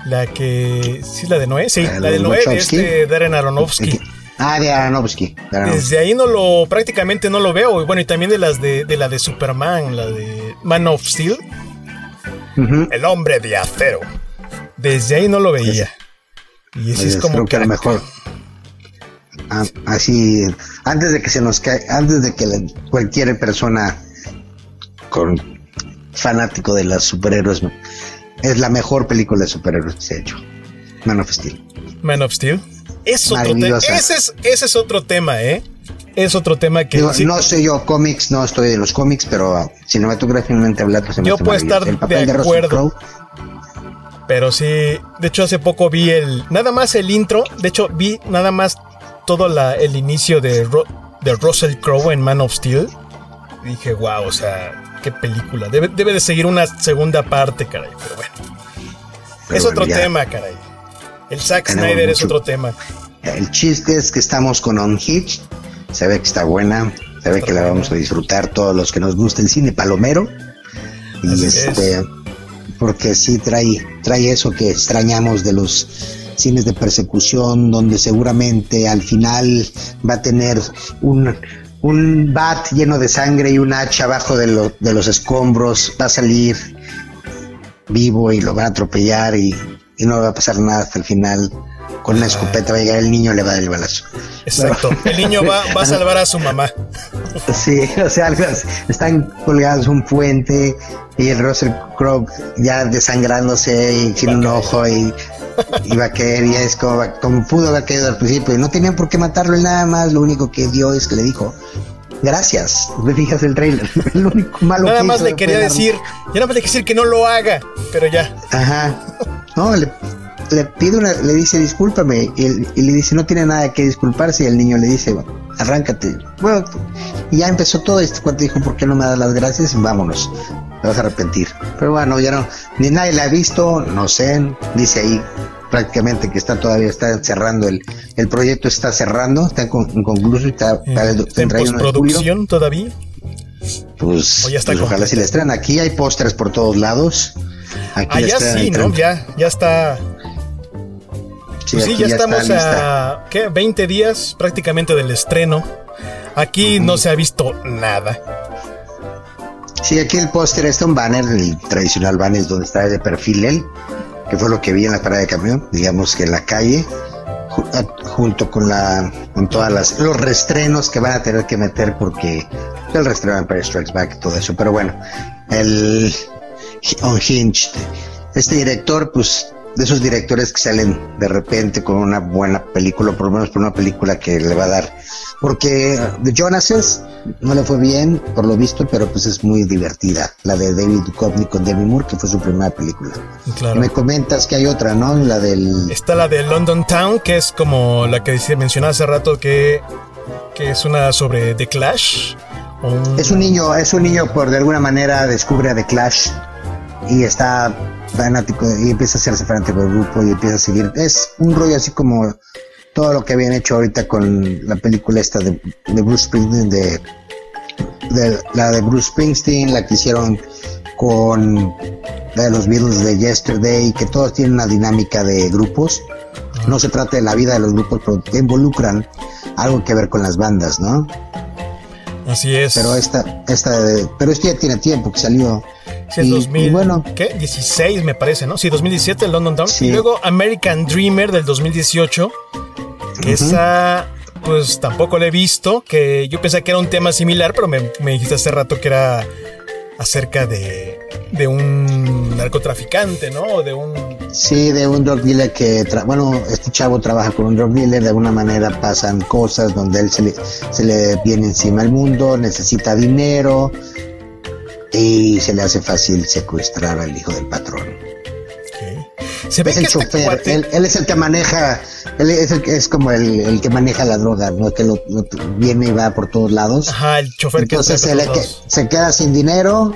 La que. ¿Sí es la de Noé? Sí, La de la de Noé de Wachowski. este Darren Aronofsky. Ah, de Aronofsky. de Aronofsky. Desde ahí no lo. prácticamente no lo veo. Bueno, y también de las de, de la de Superman, la de Man of Steel. El hombre de acero. Desde ahí no lo veía. Y ese es Pues, como creo que a lo mejor ah, así antes de que se nos caiga antes de que la- cualquier persona con fanático de los superhéroes es la mejor película de superhéroes que se ha hecho Man of Steel Man of Steel. Es otro. Ese es, ese es otro tema, ¿eh? Es otro tema que. Digo, sí- no sé yo cómics no estoy de los cómics pero cinematográficamente hablando se me Yo puedo estar el de papel de, acuerdo. Pero sí, de hecho hace poco vi el, nada más el intro, de hecho vi nada más todo la, el inicio de, Ro- de Russell Crowe en Man of Steel. Y dije, wow, o sea, qué película. Debe, debe de seguir una segunda parte, caray, pero bueno. Pero es bueno, otro ya. tema, caray. El Zack Snyder es otro tema. El chiste es que estamos con On Hitch. Se ve que está buena. Se ve que la vamos a disfrutar todos los que nos gusta el cine palomero. Y Así este, porque sí trae, trae eso que extrañamos de los cines de persecución, donde seguramente al final va a tener un, un bat lleno de sangre y un hacha abajo de, lo- de los escombros. Va a salir vivo y lo van a atropellar y, y no va a pasar nada hasta el final. Con una escopeta va a llegar el niño, le va a dar el balazo. Exacto. El niño va, va a salvar a su mamá. Sí, o sea, están colgados un puente y el Russell Crowe ya desangrándose y sin un ojo y, y va a caer y es como, como pudo haber caído al principio y no tenían por qué matarlo él nada más, lo único que dio es que le dijo gracias, me fijas el trailer, <laughs> lo único malo Nada que más le quería decir, ya nada más le quería decir que no lo haga, pero ya. Ajá. No, le, le pide una, le dice discúlpame y, y le dice no tiene nada que disculparse y el niño le dice arráncate. Bueno, y ya empezó todo esto cuando dijo ¿por qué no me das las gracias? Vámonos, te vas a arrepentir. Pero bueno, ya no, ni nadie la ha visto, no sé, dice ahí prácticamente que está todavía está cerrando el, el proyecto está cerrando, está con- inconcluso, está para el ¿En 31 de julio. postproducción todavía? Pues, ¿O ya está pues ojalá si la estrenan. Aquí hay pósters por todos lados. Aquí Allá sí, ¿no? 30. Ya, ya está. Sí, Pues sí, ya, estamos a ¿qué? 20 días prácticamente del estreno. Aquí no se ha visto nada. Sí, aquí el póster está un banner, el tradicional banner donde está de perfil él, que fue lo que vi en la parada de camión, digamos que en la calle, ju- a- junto con la con todas las los restrenos que van a tener que meter porque el restreno de Empire Strikes Back y todo eso, pero bueno, el Unhinged, este director, pues de esos directores que salen de repente con una buena película, o por lo menos por una película que le va a dar, porque The Jonases no le fue bien, por lo visto, pero pues es muy divertida, la de David Duchovny con Demi Moore, que fue su primera película. Claro. Me comentas que hay otra, ¿no? La del... Está la de London Town, que es como la que mencionaba hace rato, que, que es una sobre The Clash. Un- Es un niño, es un niño por de alguna manera descubre a The Clash y está fanático y empieza a hacerse fanático del grupo y empieza a seguir. Es un rollo así como todo lo que habían hecho ahorita con la película esta de, de Bruce Springsteen, de, de la de Bruce Springsteen, la que hicieron con la de los Beatles de Yesterday, que todos tienen una dinámica de grupos. No se trata de la vida de los grupos, pero involucran algo que ver con las bandas, ¿no? Así es. Pero esta, esta, pero esto ya tiene tiempo que salió. Sí, es y- 2000, y bueno, ¿qué? 16 me parece, ¿no? Sí, 2017, London Town. Sí. Y luego American Dreamer del 2018. Que esa, pues tampoco la he visto. Que yo pensé que era un tema similar, pero me, me dijiste hace rato que era acerca de, de un narcotraficante, ¿no? O de un. sí, de un drug dealer que, tra- bueno, este chavo trabaja con un drug dealer, de alguna manera pasan cosas donde él se le, se le viene encima el mundo, necesita dinero y se le hace fácil secuestrar al hijo del patrón. Se ve Es que el este chofer, cuate- él, él es el que maneja, él es, el, que- es como el, el que maneja la droga, ¿no? Que lo, lo- viene y va por todos lados. Ajá, el chofer que Entonces trae se, que- se queda sin dinero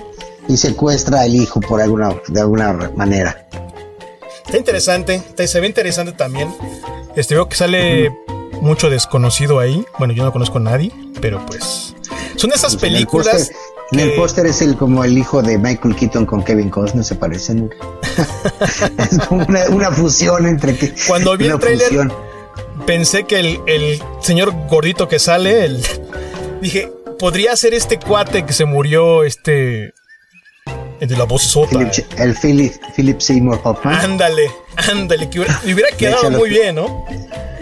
y secuestra al hijo por alguna, de alguna manera. Está interesante, se ve interesante también. Este veo que sale mucho desconocido ahí. Bueno, yo no conozco a nadie, pero pues son esas el películas. En el póster es el como el hijo de Michael Keaton con Kevin Costner, se parecen. <laughs> es como una, una fusión entre que. Cuando vi el una tráiler, fusión. pensé que el, el señor gordito que sale, el, dije, podría ser este cuate que se murió, este, el de la voz sota. Philip- el Philip, Philip Seymour Hoffman. Ándale, ándale, que hubiera, hubiera quedado hecho, muy bien, ¿no?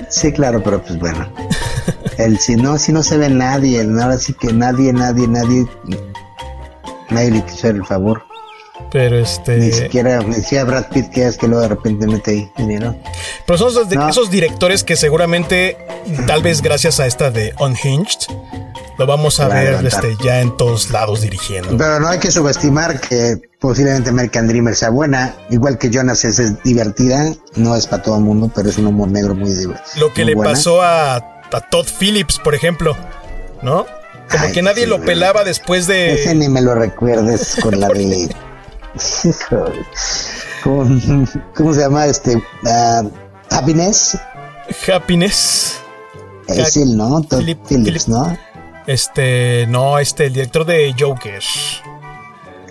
Sí, claro, pero pues bueno. <laughs> El si no, si no se ve nadie, el- ahora sí que nadie, nadie, nadie. Nadie le quiso hacer el favor. Pero Ni este. siquiera, ni siquiera Brad Pitt, que es que luego de repente mete ahí dinero. Pero son esos, de- No. esos directores que seguramente, tal vez gracias a esta de Unhinged, lo vamos a ver este, ya en todos lados dirigiendo. Pero no hay que subestimar que posiblemente American Dreamer sea buena, igual que Jonas es, es divertida, no es para todo el mundo, pero es un humor negro muy divertido. Lo que le pasó a, a Todd Phillips, por ejemplo, ¿no? Como Ay, que nadie sí, lo pelaba después Ese de. ni me lo recuerdes con la de. <laughs> <laughs> Con, ¿Cómo se llama? Este. ah, Happiness. Happiness. Es él, ¿no? Todd Philip- Phillips, Philip- ¿no? Este, no, este, el director de Joker.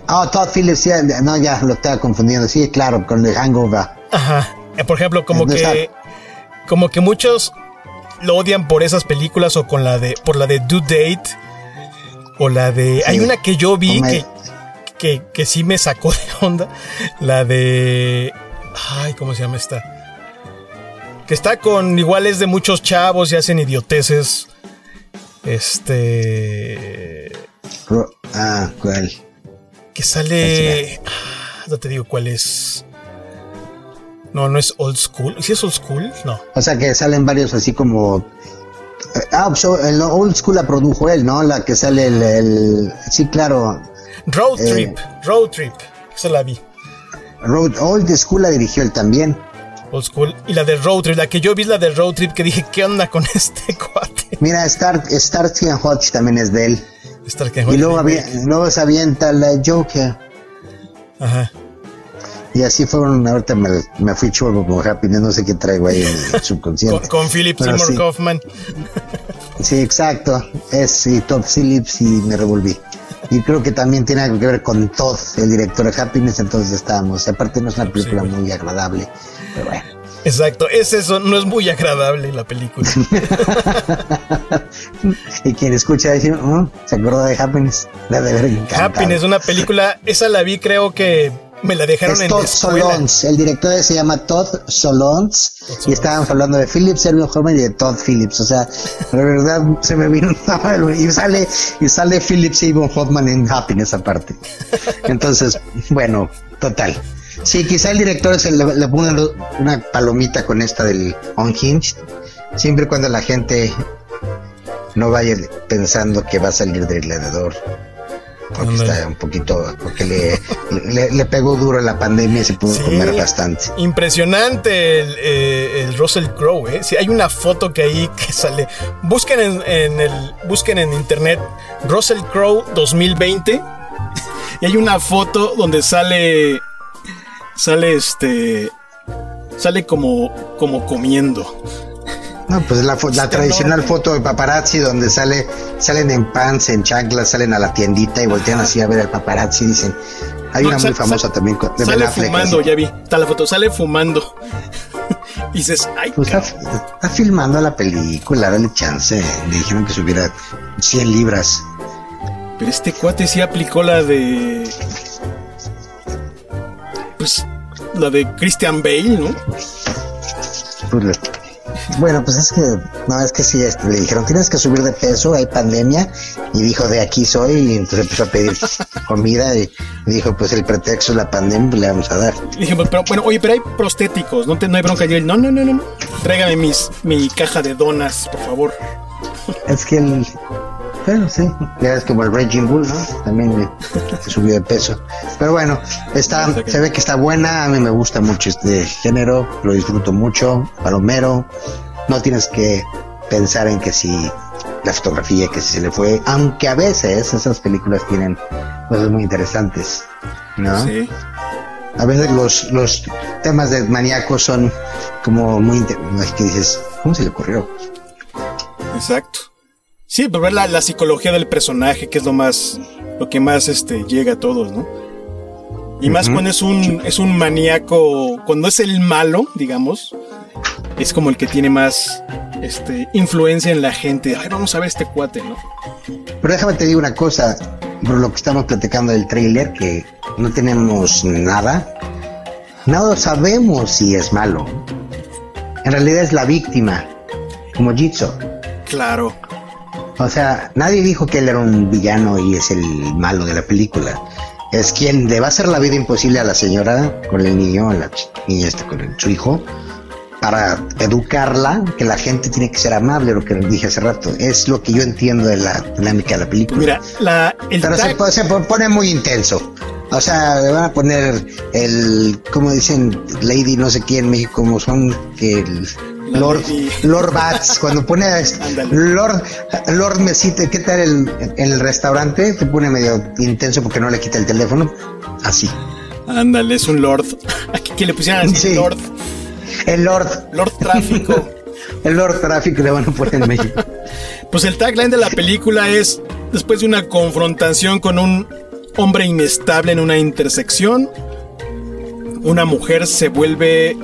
Ah, Todd Phillips, sí, no, ya lo estaba confundiendo. Sí, claro, con el Hangover. Ajá. Eh, Por ejemplo, como que. Como que muchos lo odian por esas películas o con la de. por la de Due Date. O la de. Hay una que yo vi que, que, que sí me sacó de onda. La de. Ay, ¿cómo se llama esta? Que está con iguales de muchos chavos y hacen idioteces. Este. Ah, ¿cuál? Que sale. Ah, no te digo cuál es. No, no es old school. ¿Sí es old school? No. O sea que salen varios así como. Ah, el Old School la produjo él, ¿no? La que sale el. el- sí, claro. Road Eh. Trip. Road Trip. Esa la vi. Road, Old School la dirigió él también. Old school. Y la de Road Trip. La que yo vi es la de Road Trip que dije, ¿qué onda con <laughs> este cuate? Mira, Star, Starsky and Hutch también es de él. Star que Y luego, luego se avienta la Joker. Ajá. Y así fueron, ahorita me, me fui chulo con Happiness, no sé qué traigo ahí en el <laughs> subconsciente. Con, con Philip Pero Seymour sí. Kaufman. Sí, exacto. Es sí, Todd Phillips y me revolví. Y creo que también tiene algo que ver con Todd, el director de Happiness, entonces estábamos. Aparte no es una película muy agradable, pero bueno. Exacto, es eso, no es muy agradable la película. <laughs> y quien escucha decir, "Oh, ¿se acuerda de Happiness? La de encantado. Happiness, una película, esa la vi creo que me la dejaron Es en Todd la. Solondz, el director se llama Todd Solondz y estábamos hablando de Philip Sergio Hoffman y de Todd Phillips, o sea, la verdad se me vino <laughs> y sale y sale Philip Seymour Hoffman en Happiness aparte. Entonces, bueno, total. Sí, quizá el director se le, le pone una palomita con esta del Unhinged, siempre y cuando la gente no vaya pensando que va a salir del gladiador. Porque está un poquito, porque le, le, le pegó duro la pandemia y se pudo Sí. comer bastante. Impresionante el, eh, el Russell Crowe, ¿eh? Sí, hay una foto que ahí que sale. Busquen en, en el, busquen en internet Russell Crowe 2020 <laughs> y hay una foto donde sale, sale este, sale como, como comiendo. No, pues la, la Está tradicional foto de paparazzi donde sale, salen en pants, en chanclas, salen a la tiendita y voltean así a ver al paparazzi y dicen, hay No, una muy famosa también de Sale Affleck, fumando, así. ya vi. Está la foto, sale fumando. <laughs> y dices, ay, Pues está, filmando la película, dale chance. Le dijeron que subiera 100 libras. Pero este cuate sí aplicó la de. Pues. La de Christian Bale, ¿no? Pues bueno, pues es que, no, es que sí, este, le dijeron, tienes que subir de peso, hay pandemia, y dijo, de aquí soy, y entonces empezó a pedir <laughs> comida, y dijo, pues el pretexto es la pandemia, pues le vamos a dar. Y dije, pero bueno, oye, pero hay prostéticos, no, te, no hay bronca. Y no, no, no, no, no. Tráigame mis, mi caja de donas, por favor. Es que el. Pero sí, ya es como el Raging Bull, ¿no? También le- se subió de peso. Pero bueno, está, se ve que está buena. A mí me gusta mucho este género, lo disfruto mucho. Palomero, no tienes que pensar en que si la fotografía, que si se le fue, aunque a veces esas películas tienen cosas muy interesantes, ¿no? Sí. A veces los, los temas de maníacos son como muy. que dices, ¿cómo se le ocurrió? Exacto. Sí, pero ver la, la psicología del personaje, que es lo más. Lo que más este, llega a todos, ¿no? Y más cuando es un, es un maníaco. Cuando es el malo, digamos. Es como el que tiene más este, influencia en la gente. Ay, vamos a ver este cuate, ¿no? Pero déjame te digo una cosa, por lo que estamos platicando del tráiler, que no tenemos nada. No sabemos si es malo. En realidad es la víctima, como Jitsu. Claro. O sea, nadie dijo que él era un villano y es el malo de la película. Es quien le va a hacer la vida imposible a la señora con el niño, a la niña esta con el- su hijo, para educarla, que la gente tiene que ser amable, lo que dije hace rato. Es lo que yo entiendo de la dinámica de la película. Mira, la, el Pero se, tag- se po- pone muy intenso. O sea, le van a poner el, como dicen, Lady no sé quién en México, como son que el Lord. Lord Bats, cuando pone a. Lord, Lord Mesita, ¿qué tal el, en el restaurante? Se pone medio intenso porque no le quita el teléfono. Así. Ándale, es un Lord. Aquí <laughs> que le pusieran así, Sí. Lord. El Lord, Lord Tráfico. <laughs> el Lord Traffic le van a poner en México. Pues el tagline de la película es, después de una confrontación con un hombre inestable en una intersección, una mujer se vuelve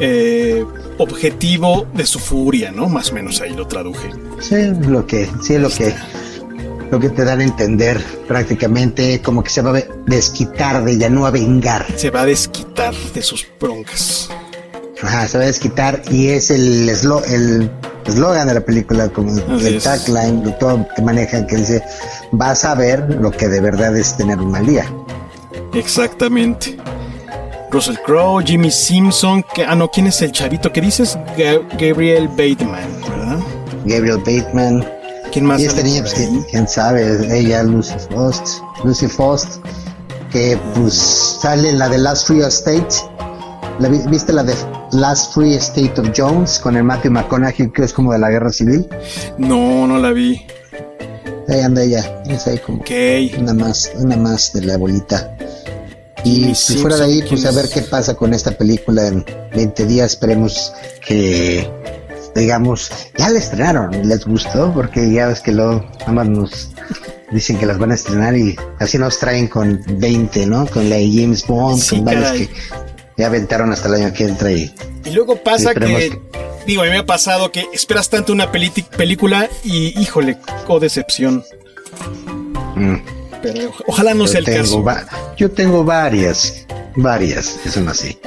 eh, objetivo de su furia, ¿no? Más o menos ahí lo traduje. Sí, lo que, sí, lo que, lo que te dan a entender prácticamente, como que se va a desquitar de ella, no a vengar. Se va a desquitar de sus broncas. Ajá, se va a desquitar y es el eslo- el eslogan de la película, como Así el tagline, lo todo que manejan, que dice, vas a ver lo que de verdad es tener un mal día. Exactamente. Russell Crowe, Jimmy Simpson, que, ah no, ¿quién es el chavito? ¿Qué dices? Ga- Gabriel Bateman, ¿verdad? Gabriel Bateman, ¿Quién más? y esta niña, pues, quién, quién sabe, ella, Lucy Faust, Lucy Faust, que pues sale en la de Last Free State, ¿La vi- ¿viste la de Last Free State of Jones con el Matthew McConaughey, que es como de la guerra civil? No, no la vi. Ahí anda ella, es ahí como una más, una más de la bolita. Y si fuera de ahí, pues ¿quién a ver qué pasa con esta película en 20 días. Esperemos que, digamos, ya la estrenaron. ¿Les gustó? Porque ya ves que luego nada más nos dicen que las van a estrenar y así nos traen con 20, ¿no? Con la de James Bond, Sí, con varios que ya aventaron hasta el año que entra y Y luego pasa que, digo, a mí me ha pasado que esperas tanto una película y, híjole, oh decepción. mm, Pero ojalá no sea yo, el tengo caso. yo tengo varias, varias que son así.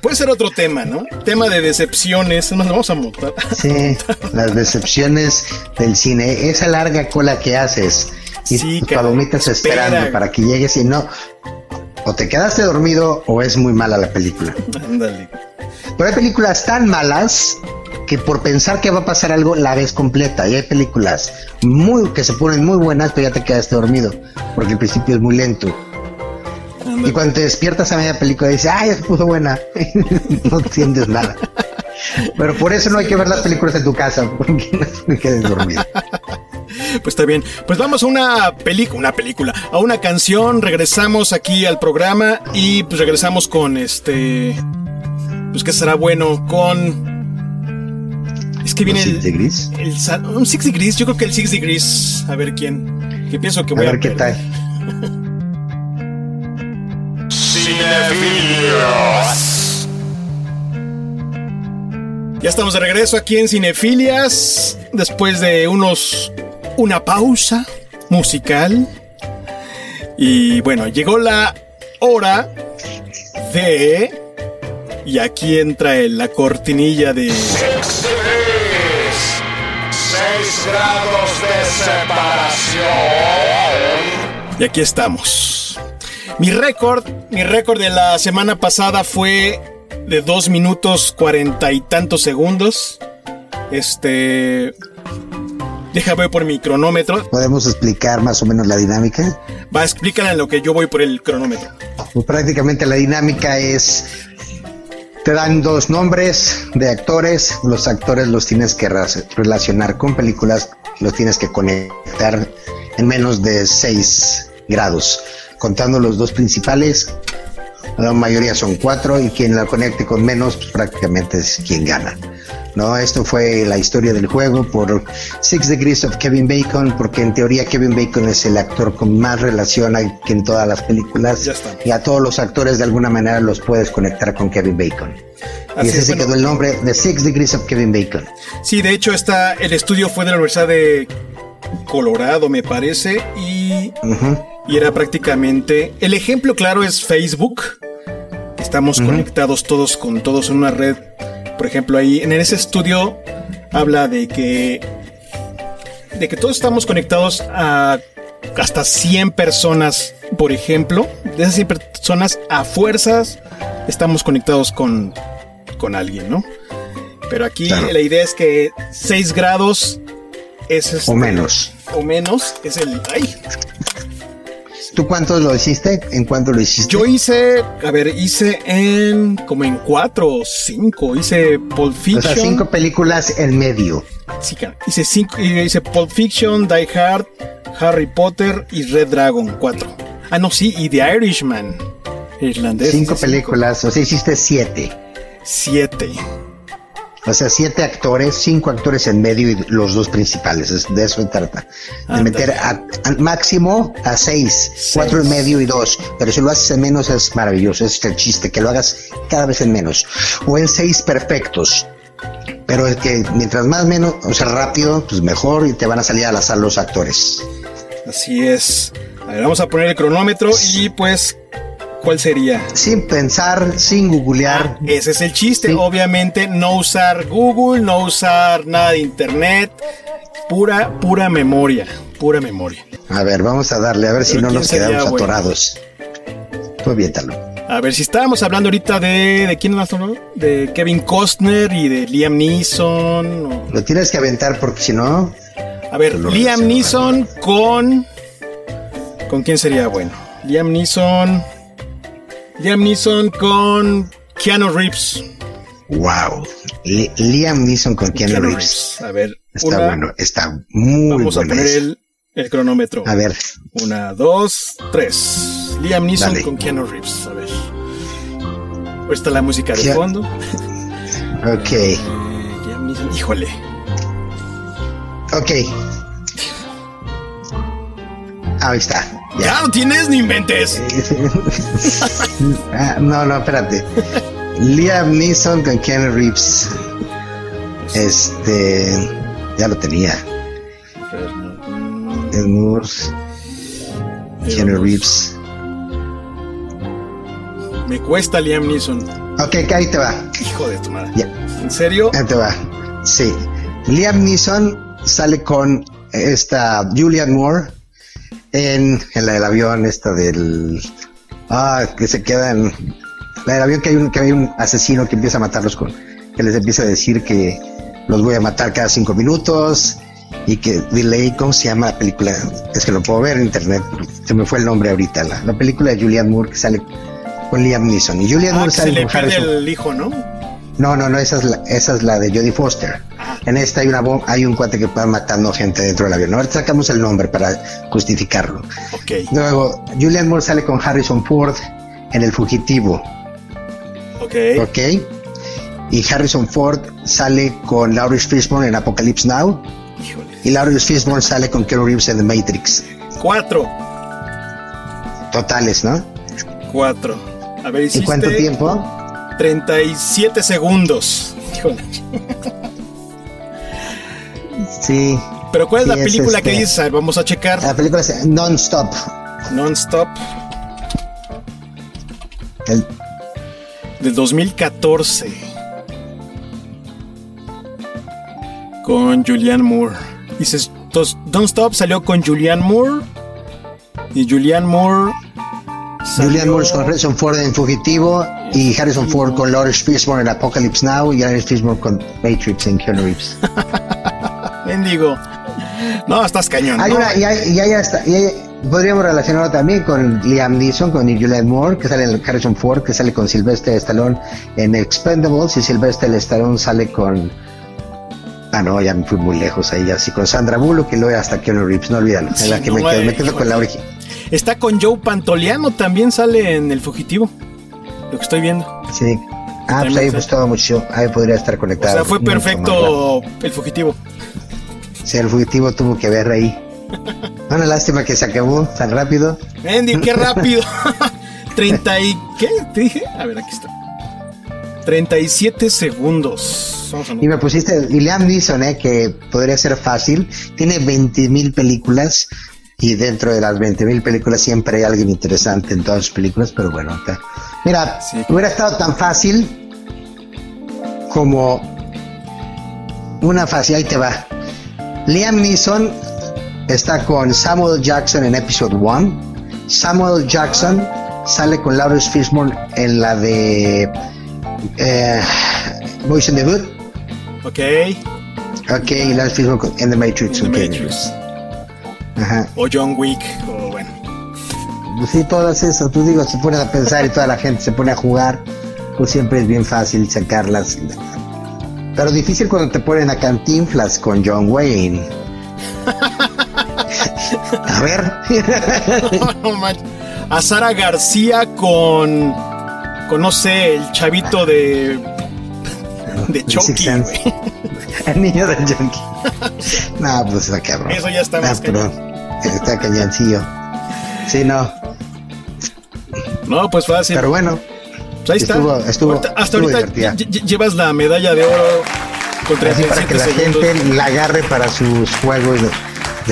Puede ser otro tema, ¿no? Tema de decepciones. Nos vamos a montar. Sí, las decepciones del cine, esa larga cola que haces y Sí, tus palomitas espera. esperando para que llegues y no, o te quedaste dormido o es muy mala la película. Ándale. Pero hay películas tan malas que por pensar que va a pasar algo la ves completa y hay películas muy que se ponen muy buenas pero ya te quedaste dormido porque el principio es muy lento. Y cuando te despiertas a media película dices, ay, ya se puso buena. <laughs> no entiendes nada. Pero por eso no hay que ver las películas en tu casa, porque <laughs> no te quedes dormido. Pues está bien. Pues vamos a una película, una película, a una canción. Regresamos aquí al programa y pues regresamos con este. Pues que será bueno con. Es que viene ¿Los el, Six Degrees? el un Six Degrees. Yo creo que el Six Degrees. A ver quién. Que pienso que A voy a, ver qué tal. <laughs> Cinefilios. Ya estamos de regreso aquí en Cinefilias. Después de unos. Una pausa musical. Y bueno, llegó la hora de. Y aquí entra el- la cortinilla de. Six degrees. Seis grados de separación. Y aquí estamos. Mi récord, mi récord de la semana pasada fue de 2 minutos cuarenta y tantos segundos. Este. Deja ver por mi cronómetro. ¿Podemos explicar más o menos la dinámica? Va, explícala en lo que yo voy por el cronómetro. Pues prácticamente la dinámica es, te dan dos nombres de actores, los actores los tienes que relacionar con películas, los tienes que conectar en menos de 6 grados, contando los dos principales, la mayoría son cuatro y quien la conecte con menos pues, prácticamente es quien gana. No, esto fue la historia del juego por Six Degrees of Kevin Bacon, porque en teoría Kevin Bacon es el actor con más relación hay- que en todas las películas Ya está. y a todos los actores de alguna manera los puedes conectar con Kevin Bacon. Así y ese es, se bueno. quedó el nombre de Six Degrees of Kevin Bacon. Sí, de hecho, está, el estudio fue de la Universidad de Colorado, me parece, y, Ujú. Y era prácticamente. El ejemplo claro es Facebook. Estamos conectados todos con todos en una red. Por ejemplo, ahí en ese estudio habla de que. de que todos estamos conectados a hasta 100 personas, por ejemplo. De esas 100 personas, a fuerzas, estamos conectados con, con alguien, ¿no? Pero aquí Claro. la idea es que 6 grados es este- O menos. O menos es el. ¡Ay! ¿Tú cuántos lo hiciste? ¿En cuánto lo hiciste? Yo hice, a ver, hice en como en cuatro o cinco. Hice Pulp o Fiction. sea, cinco películas en medio. Sí, cara, hice cinco, y hice Pulp Fiction, Die Hard, Harry Potter y Red Dragon, cuatro. Ah, no, sí, y The Irishman. Irlandés. Cinco películas, o sea, hiciste siete. Siete. O sea, siete actores, cinco actores en medio y los dos principales. es- de eso se trata. De meter a- al máximo a seis, cuatro en medio y dos. Pero si lo haces en menos es maravilloso. Es el chiste, que lo hagas cada vez en menos. O en seis perfectos. Pero es que mientras más menos, o sea, rápido, pues mejor y te van a salir a la sala los actores. Así es. A ver, vamos a poner el cronómetro y pues, ¿cuál sería? Sin pensar, sin googlear. Ese es el chiste, Sí. obviamente no usar Google, no usar nada de internet, pura, pura memoria, pura memoria. A ver, vamos a darle, a ver si no ¿quién nos quedamos bueno? atorados. Aviéntalo. A ver, si estábamos hablando ahorita de, ¿de quién más habló? De Kevin Costner y de Liam Neeson. o- Lo tienes que aventar porque si no, A ver, Liam. Neeson con... ¿Con quién sería bueno? Liam Neeson... Liam Neeson con Keanu Reeves. wow. Li- Liam Neeson con Keanu Keanu Reeves. Reeves. A ver, Está una- bueno, está muy vamos a poner el, el cronómetro. A ver, Una, dos, tres. Liam Neeson Dale. con Keanu Reeves. A ver. Ahí está la música de fondo. Ok, Eh, Liam Neeson. Híjole. ok. Ahí está. Ya Ya. lo tienes, no inventes. <laughs> Ah, no, no, espérate. Liam Neeson con Keanu Reeves. Este. Ya lo tenía. Ed Moore, Keanu Reeves. Me cuesta Liam Neeson. Ok, que ahí te va. Hijo de tu madre. ¿En serio? Ahí te va. Sí. Liam Neeson sale con esta Julian Moore en, en la del avión, esta del. Ah, que se quedan. La del avión que hay un, que hay un asesino que empieza a matarlos con. que les empieza a decir que los voy a matar cada cinco minutos. Y que delay, ¿cómo se llama la película? Es que lo puedo ver en internet, se me fue el nombre ahorita. La, la película de Julian Moore que sale con Liam Neeson. Y Julian Ah, Moore que se sale le pierde el hijo, ¿no? No, no, no, esa es la, esa es la de Jodie Foster. En esta hay una bom- hay un cuate que va matando gente dentro del avión. Ahora sacamos el nombre para justificarlo. Ok. Luego, Julian Moore sale con Harrison Ford en El Fugitivo, Ok. ¿ok? Y Harrison Ford sale con Lawrence Fishburne en Apocalypse Now. Híjole. Y Lawrence Fishburne sale con Keanu Reeves en The Matrix. Cuatro. Totales, ¿no? Cuatro. A ver, ¿Y hiciste cuánto tiempo? 37 segundos. Híjole. Sí. Pero ¿cuál es Sí, la es película que este- dices? Vamos a checar. La película es Non-Stop. Non-Stop El- de 2014. Con Julianne Moore. Dices, Don't Stop salió con Julianne Moore. Y Julianne Moore. salió- Julian Moore con Harrison Ford en Fugitivo y Harrison Ford con Lawrence Fishburne en Apocalypse Now y Lawrence Fishburne con Matrix en Keanu Reeves. <laughs> Mendigo. No, estás cañón. Hay ¿no? una, y hay, y hay hasta- y hay- podríamos relacionarlo también con Liam Neeson, con Julian Moore, que sale en Harrison Ford, que sale con Sylvester Stallone en Expendables y Sylvester Stallone sale con... Ah, no, ya me fui muy lejos ahí, así con Sandra Bullock y luego hasta Keanu Reeves, no olvídalo. Sí, en la que no, me quedo, me quedo con la original. Está con Joe Pantoliano, también sale en El Fugitivo. Lo que estoy viendo. Sí. Ah, pues ahí todo mucho, ahí podría estar O conectado. sea, fue perfecto El Fugitivo. Sí, el fugitivo tuvo que ver ahí. <laughs> Una lástima que se acabó tan rápido. Mendigo, qué <laughs> rápido. <laughs> 30 y... ¿Qué? ¿Te dije? A ver, aquí está. 37 segundos. Y me pusiste, y Liam Neeson, eh, que podría ser fácil, tiene 20 mil películas y dentro de las 20 mil películas siempre hay alguien interesante en todas sus películas, pero bueno, está. Mira, Sí. hubiera estado tan fácil como una fácil, ahí te va. Liam Neeson está con Samuel Jackson en Episode 1. Samuel Jackson sale con Lawrence Fishburne en la de eh, Boys in the Hood. Ok. Ok, y Lawrence Fishburne en The Matrix. The ok. Matrix. Ajá. O John Wick. O sí, todas eso, tú digo, se pones a pensar y toda la gente se pone a jugar, pues siempre es bien fácil sacarlas. Pero difícil cuando te ponen a cantinflas con John Wayne. A ver. <laughs> No, no. A Sara García con. Con no sé, el chavito de. De Chucky. El niño del junkie. No, pues está cabrón. Eso ya está Ah, más pero Está cañoncillo. Sí, no. No, pues fácil. Pero bueno, Pues ahí está. estuvo- estuvo- Ahorita- hasta estuvo ahorita llevas la medalla de oro con así para 37 que la segundos. gente la agarre para sus juegos de,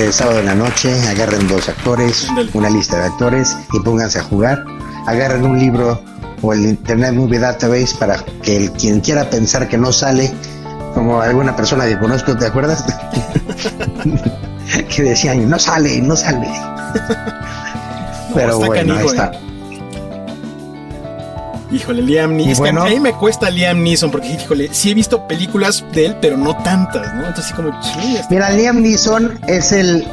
de sábado en la noche, agarren dos actores, una lista de actores y pónganse a jugar. Agarren un libro o el Internet Movie Database para que el, quien quiera pensar que no sale, como alguna persona que conozco, ¿te acuerdas? <laughs> que decían, no sale, no sale. <laughs> Pero está bueno, ahí está. Híjole, Liam Neeson. Y bueno. a mí me cuesta Liam Neeson porque, híjole, sí he visto películas de él, pero no tantas, ¿no? Entonces, así como, este- Mira, Liam Neeson es el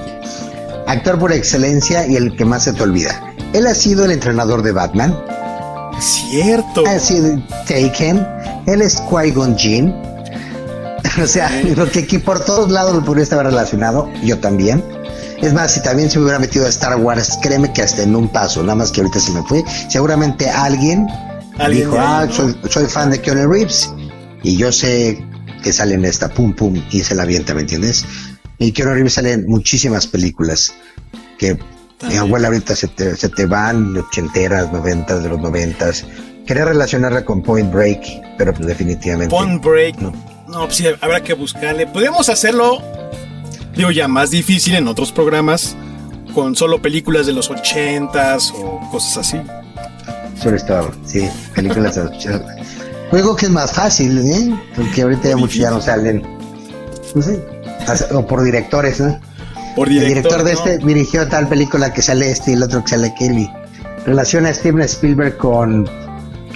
actor por excelencia y el que más se te olvida. Él ha sido el entrenador de Batman, cierto. ha sido Taken, él es Qui-Gon Jinn. <laughs> O sea, lo que aquí por todos lados lo podría estar relacionado, yo también. Es más, si también se me hubiera metido a Star Wars, créeme que hasta en un paso, nada más que ahorita se me fue. Seguramente Alguien dijo, ah, soy, soy fan de Keanu Reeves y yo sé que sale en esta, pum, pum, y se la avienta, ¿me entiendes? Y Keanu Reeves sale en muchísimas películas que mi abuela ahorita se te, se te van, ochenteras, noventas, de los noventas. Quería relacionarla con Point Break, pero pues definitivamente. Point Break. No. No, pues sí, habrá que buscarle. Podríamos hacerlo, digo ya, más difícil en otros programas, con solo películas de los ochentas o cosas así. Sobre todo, sí, películas de los Juego que es más fácil, ¿eh? Porque ahorita ya muchos ya no salen. No sé. O por directores, ¿no? Por El director, director de ¿no? este dirigió tal película que sale este y el otro que sale Kelly. Relaciona a Steven Spielberg con,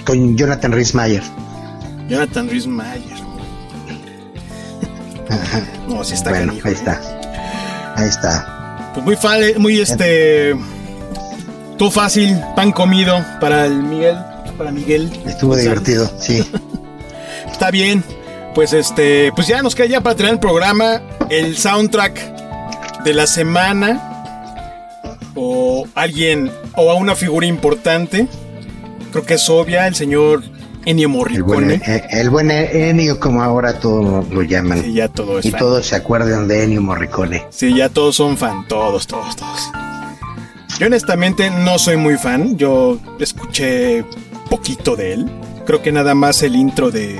con Jonathan Rhys Meyer. Jonathan Rhys Mayer. No, sí está bueno, canijo, ahí ¿eh? está. Ahí está. Pues muy fácil, muy este. Todo fácil, pan comido para el Miguel. Para Miguel. Estuvo divertido, sí. <laughs> Está bien. Pues este. Pues ya nos queda ya para tener el programa. El soundtrack de la semana. O alguien. O a una figura importante. Creo que es obvia, el señor Ennio Morricone. el buen Ennio, como ahora todos lo llaman. Sí, ya todo es y fan. todos se acuerdan de Ennio Morricone. Sí, ya todos son fan, todos, todos, todos. Yo honestamente no soy muy fan, yo escuché poquito de él. Creo que nada más el intro de,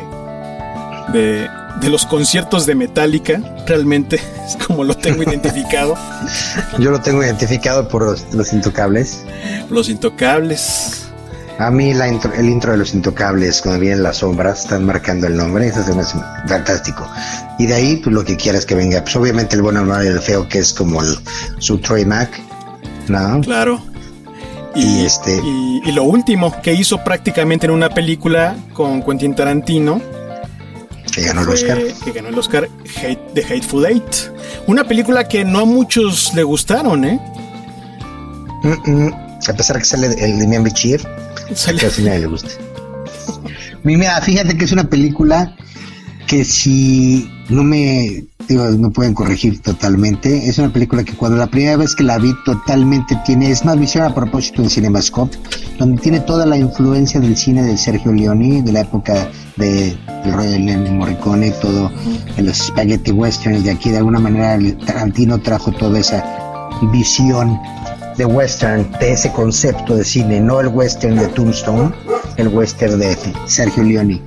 de, de los conciertos de Metallica, realmente <laughs> es como lo tengo identificado. Yo lo tengo identificado por los, los intocables. Los intocables. A mí la intro- el intro de los intocables, cuando vienen las sombras, están marcando el nombre, eso hace fantástico. Y de ahí, pues lo que quieras que venga. Pues obviamente el bueno, el malo y el feo, que es como el, su trademark, ¿no? Claro. Y este- y, y lo último que hizo prácticamente en una película con Quentin Tarantino. Que ganó el Oscar. Que ganó el Oscar Hate, The Hateful Eight. Una película que no a muchos le gustaron, ¿eh? Mm, mm. A pesar que sale el de Miami Bichir, Sale- casi nadie le gusta. Mira, fíjate que es una película que si no me no pueden corregir totalmente, es una película que cuando la primera vez que la vi totalmente tiene, es más visión a propósito en Cinemascope, donde tiene toda la influencia del cine de Sergio Leone, de la época de el rollo de Ennio Morricone, todo en los spaghetti westerns de aquí, de alguna manera el Tarantino trajo toda esa visión de western, de ese concepto de cine, no el western de Tombstone, el western de Sergio Leone,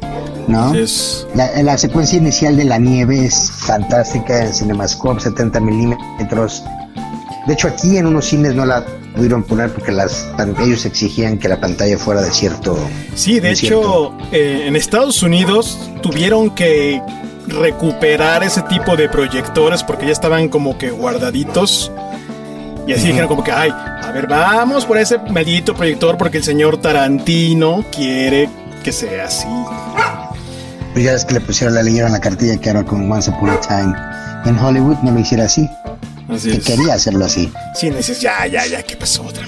¿no? Es- La, la secuencia inicial de la nieve es fantástica en Cinemascope, 70 milímetros. De hecho, aquí en unos cines no la pudieron poner porque las, ellos exigían que la pantalla fuera de cierto. Sí, de de hecho, eh, en Estados Unidos tuvieron que recuperar ese tipo de proyectores porque ya estaban como que guardaditos. Y así dijeron como que, ay, a ver, vamos por ese maldito proyector porque el señor Tarantino quiere que sea así. Pues ya es que le pusieron, le leyeron la cartilla que era con Once Upon a Time en Hollywood, no lo hiciera así, Así que es. quería hacerlo así. Sí, dices, ya, ya, ya, ¿qué pasó otra?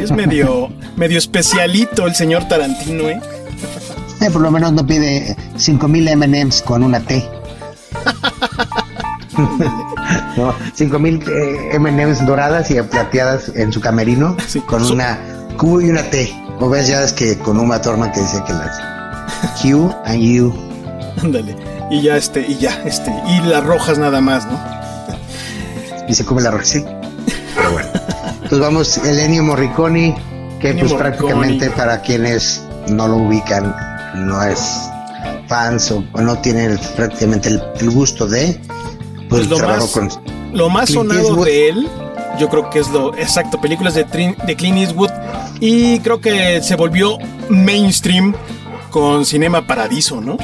Es medio, <laughs> medio especialito el señor Tarantino, ¿eh? Eh, por lo menos no pide 5000 MMs con una T. <laughs> no, 5000 eh, MMs doradas y plateadas en su camerino Sí, con su- una Q y una T. O ves ya es que con Uma Thurman que decía que las Q and U. Ándale. Y ya, este, y ya, este, y las rojas nada más, ¿no? y se come la roja, sí. Pero bueno. Entonces vamos, el Ennio Morricone, que Ennio pues Morricone. prácticamente para quienes no lo ubican, no es fans o, o no tienen prácticamente el, el gusto de, pues, Pues lo más- con... Lo más Clint sonado Eastwood. de él, yo creo que es lo exacto, películas de, Trin- de Clint Eastwood. Y creo que se volvió mainstream con Cinema Paradiso, ¿no?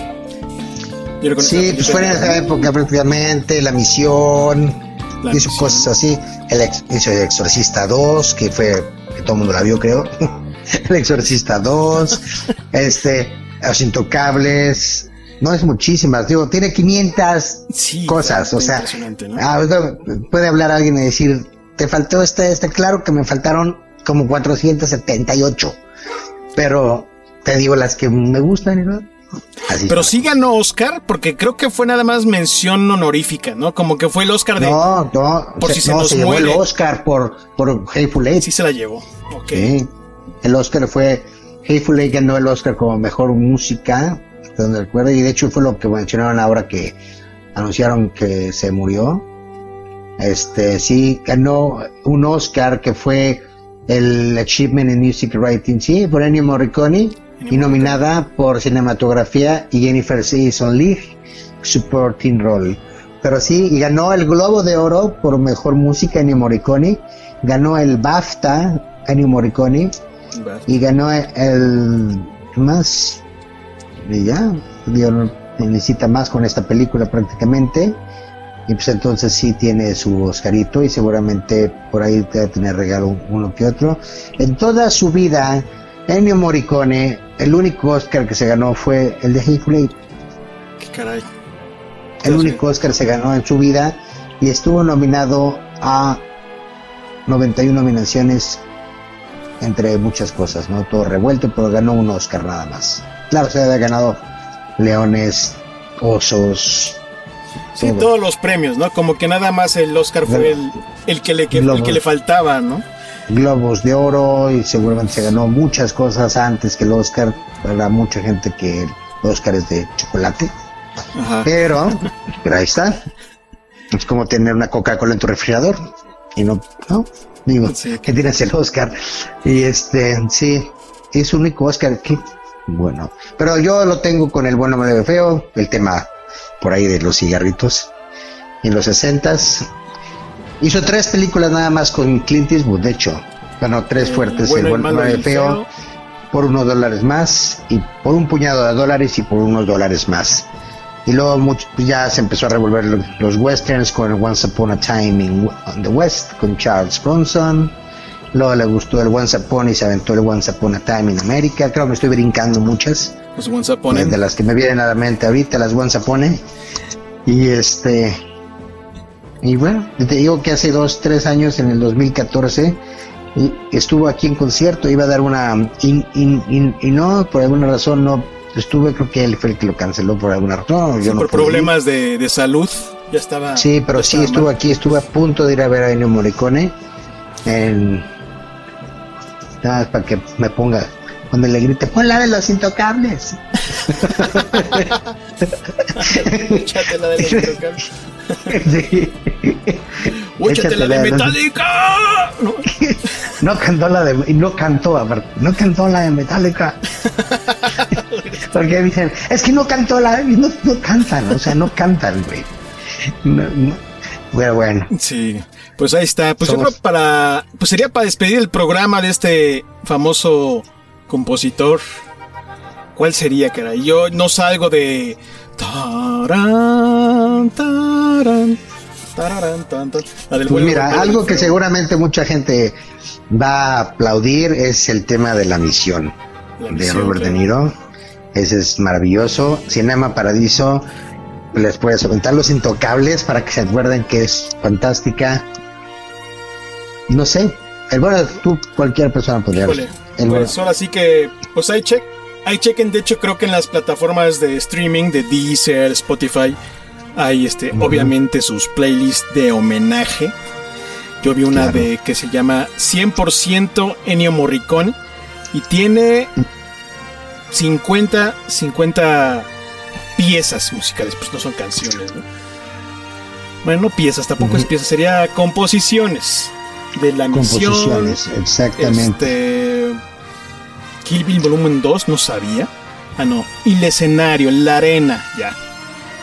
Sí, pues fue en esa época prácticamente, La Misión, La hizo Misión. cosas así, el ex- hizo El Exorcista 2, que fue, que todo el mundo la vio creo, <laughs> El Exorcista 2, <laughs> este, Los Intocables, no es muchísimas, digo, tiene 500 Sí, cosas, o sea, ah, puede hablar alguien y decir, te faltó este, este, claro que me faltaron como 478, pero te digo las que me gustan, ¿no? Así Pero sí ganó Oscar, porque creo que fue nada más mención honorífica, ¿no? Como que fue el Oscar de. No, no, Por se, si se no, nos se llevó el. Oscar por, por Hateful Eight. Sí se la llevó. Ok. Sí. El Oscar fue, Hateful Eight ganó el Oscar como mejor música, donde recuerdo, y de hecho fue lo que mencionaron ahora que anunciaron que se murió. Este, sí, ganó un Oscar que fue el Achievement in Music Writing, sí, por Ennio Morricone, y nominada por cinematografía y Jennifer Jason Leigh, supporting role. Pero sí, y ganó el Globo de Oro por mejor música Ennio Morricone, ganó el BAFTA Ennio Morricone y ganó el ¿qué más y ya no necesita más con esta película prácticamente. Y pues entonces sí tiene su Oscarito y seguramente por ahí debe tener regalo uno que otro. En toda su vida Ennio Morricone el único Oscar que se ganó fue el de Eight Qué caray. el único Oscar se ganó en su vida y estuvo nominado a 91 nominaciones entre muchas cosas, ¿no? Todo revuelto, pero ganó un Oscar nada más. Claro, se había ganado leones, osos, Sí, todo. todos los premios, ¿no? Como que nada más el Oscar fue el, el que, le, que- el que le faltaba, ¿no? Globos de oro y seguramente se ganó muchas cosas antes que el Oscar. Habrá mucha gente que el Oscar es de chocolate, Ajá. pero, pero ahí está. Es como tener una Coca-Cola en tu refrigerador y no, no, digo, Sí. que tienes el Oscar. Y este, sí, es un único Oscar que, bueno, pero yo lo tengo con el bueno, medio feo, el tema por ahí de los cigarritos. En los sesentas hizo tres películas nada más con Clint Eastwood, de hecho. Ganó tres El fuertes, bueno, el bueno, el feo, por unos dólares más y por un puñado de dólares y por unos dólares más. Y luego mucho- pues ya se empezó a revolver lo- los westerns con Once Upon a Time in on the West con Charles Bronson. Luego le gustó el Once Upon y se aventó el Once Upon a Time in America. Creo que me estoy brincando muchas. Los Once Upon De las que me vienen a la mente ahorita, las Once Upon. Y este. Y bueno, te digo que hace dos, tres años, en el 2014, y estuvo aquí en concierto, iba a dar una. Y, y- y- y no, por alguna razón no estuve, creo que él fue el que lo canceló por alguna razón. Sí, yo no por pude ir. problemas de, de salud. Ya estaba. Sí, pero sí estuvo mal. aquí, estuve a punto de ir a ver a Ennio Morricone. En... Nada más para que me ponga, cuando le grite, pon la de los intocables. <laughs> La de los Intocables. Sí. Échate la de Metallica. No. No cantó la de, no cantó, aparte, no cantó la de Metallica. <laughs> Porque dicen, es que no cantó la, no, no cantan, o sea, no cantan, güey. No, no. Bueno, bueno. Sí, pues ahí está. Pues yo Somos- creo para. Pues sería para despedir el programa de este famoso compositor. ¿Cuál sería, caray? Yo no salgo de. Tarán, tarán, del Pues mira, algo que seguramente mucha gente va a aplaudir es el tema de la misión La de Robert De. Niro. Ese es maravilloso. Cinema Paradiso, les puedes aventar los intocables para que se acuerden que es fantástica. No sé, el bueno, tú, cualquier persona podría. Híjole, El bueno. pues ahora sí que, pues ahí, check, ahí chequen, de hecho creo que en las plataformas de streaming de Deezer, Spotify, hay este, obviamente sus playlists de homenaje. Yo vi una Claro. de que se llama 100% Ennio Morricone y tiene 50, 50 piezas musicales, pues no son canciones, ¿no? Bueno, no piezas, tampoco es piezas, sería composiciones de la misión. Composiciones, exactamente. Este. Kill Bill Volumen 2, no sabía. Ah, no. Y el escenario, la arena, ya.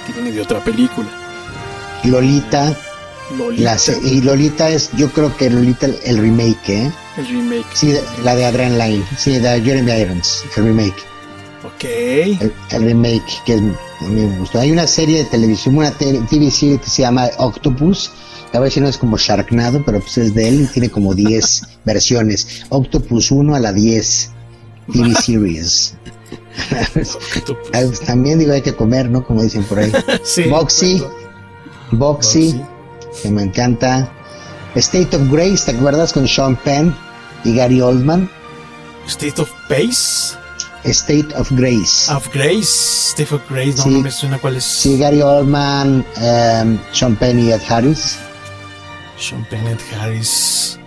Que viene de otra película. Lolita, Lolita. la y Lolita es, yo creo que Lolita el, el remake, ¿eh? El remake. Sí, la de Adrenaline, sí, de Jeremy Irons, el remake. Ok. el, el remake que es- a mí me gustó. Hay una serie de televisión, una TV serie que se llama Octopus. A ver si no es como Sharknado, pero pues es de él y tiene como 10 <laughs> versiones. Octopus 1 a la 10 TV series. Pues, También digo hay que comer, ¿no? Como dicen por ahí. <laughs> Sí, Boxy. Boxy, que me encanta. State of Grace, ¿te acuerdas con Sean Penn y Gary Oldman? State of Pace. State of Grace. Of Grace, State of Grace, no, Sí. no me suena cuál es. Sí, Gary Oldman, em, Sean Penn y Ed Harris. Sean Penn, Ed Harris.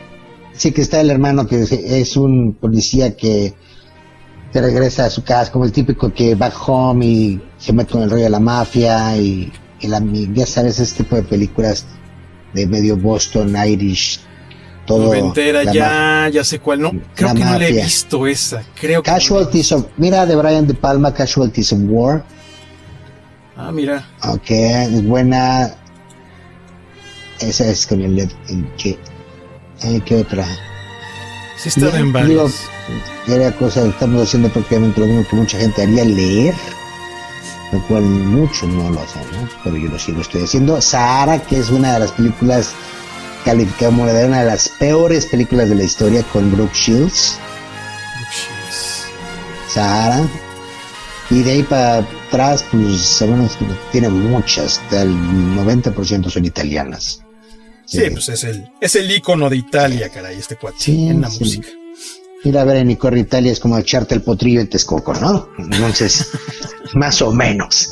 Sí, que está el hermano que es un policía que, que regresa a su casa, como el típico que back home y se mete con el rollo de la mafia y, y la, ya sabes, ese tipo de películas de medio Boston, Irish, todo. Noventera, ya, ya sé cuál. No, creo que no la he mafia. visto esa. Creo que. Casualties of, mira de Brian De Palma, Casualties of War, Ah, mira. ok, es buena. Esa es con el, el que, eh, ¿qué otra? Sí, están en Digo, varios. era cosa que estamos haciendo prácticamente lo mismo que mucha gente haría leer, lo cual muchos no lo hacen, ¿no? Pero yo lo sigo estoy haciendo. Sahara, que es una de las películas calificada como de una de las peores películas de la historia con Brooke Shields, Sahara. Y de ahí para atrás, pues, sabemos que tiene muchas, el 90% son italianas. Sí, pues es el, es el ícono de Italia, caray, este cuate. Sí, en la sí. música. Ir a ver en Icor Italia es como echarte el potrillo en Texcoco, ¿no? Entonces, <laughs> más o menos.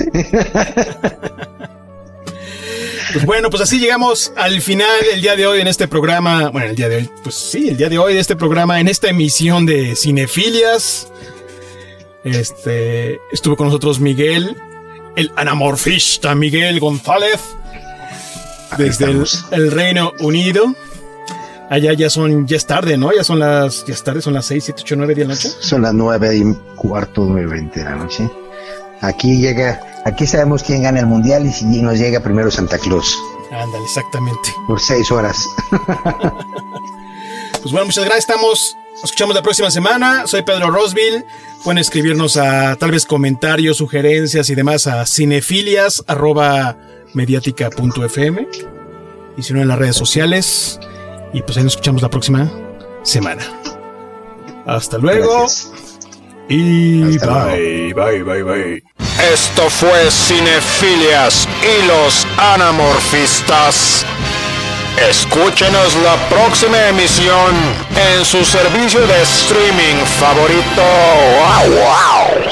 Pues bueno, pues así llegamos al final del día de hoy en este programa. Bueno, el día de hoy, pues sí, el día de hoy de este programa, en esta emisión de Cinefilias. Este, estuvo con nosotros Miguel, el anamorfista Miguel González, desde el, el Reino Unido. Allá ya son, ya es tarde, ¿no? Ya son las, ya es tarde, son las 6, 7, 8, 9 de la noche. Son las nueve y cuarto, nueve veinte de la noche. Aquí llega, aquí sabemos quién gana el mundial y si nos llega primero Santa Claus Ándale, exactamente. por seis horas. <laughs> Pues bueno, muchas gracias. Estamos, nos escuchamos la próxima semana. Soy Pedro Rosville. Pueden escribirnos a tal vez comentarios, sugerencias y demás a cinefilias arroba mediática.fm y si no en las redes sociales. Y pues ahí nos escuchamos la próxima semana. Hasta luego. Gracias. Y Hasta bye, bye, bye, bye. Esto fue Cinefilias y los Anamorfistas. Escúchenos la próxima emisión en su servicio de streaming favorito. ¡Wow, wow!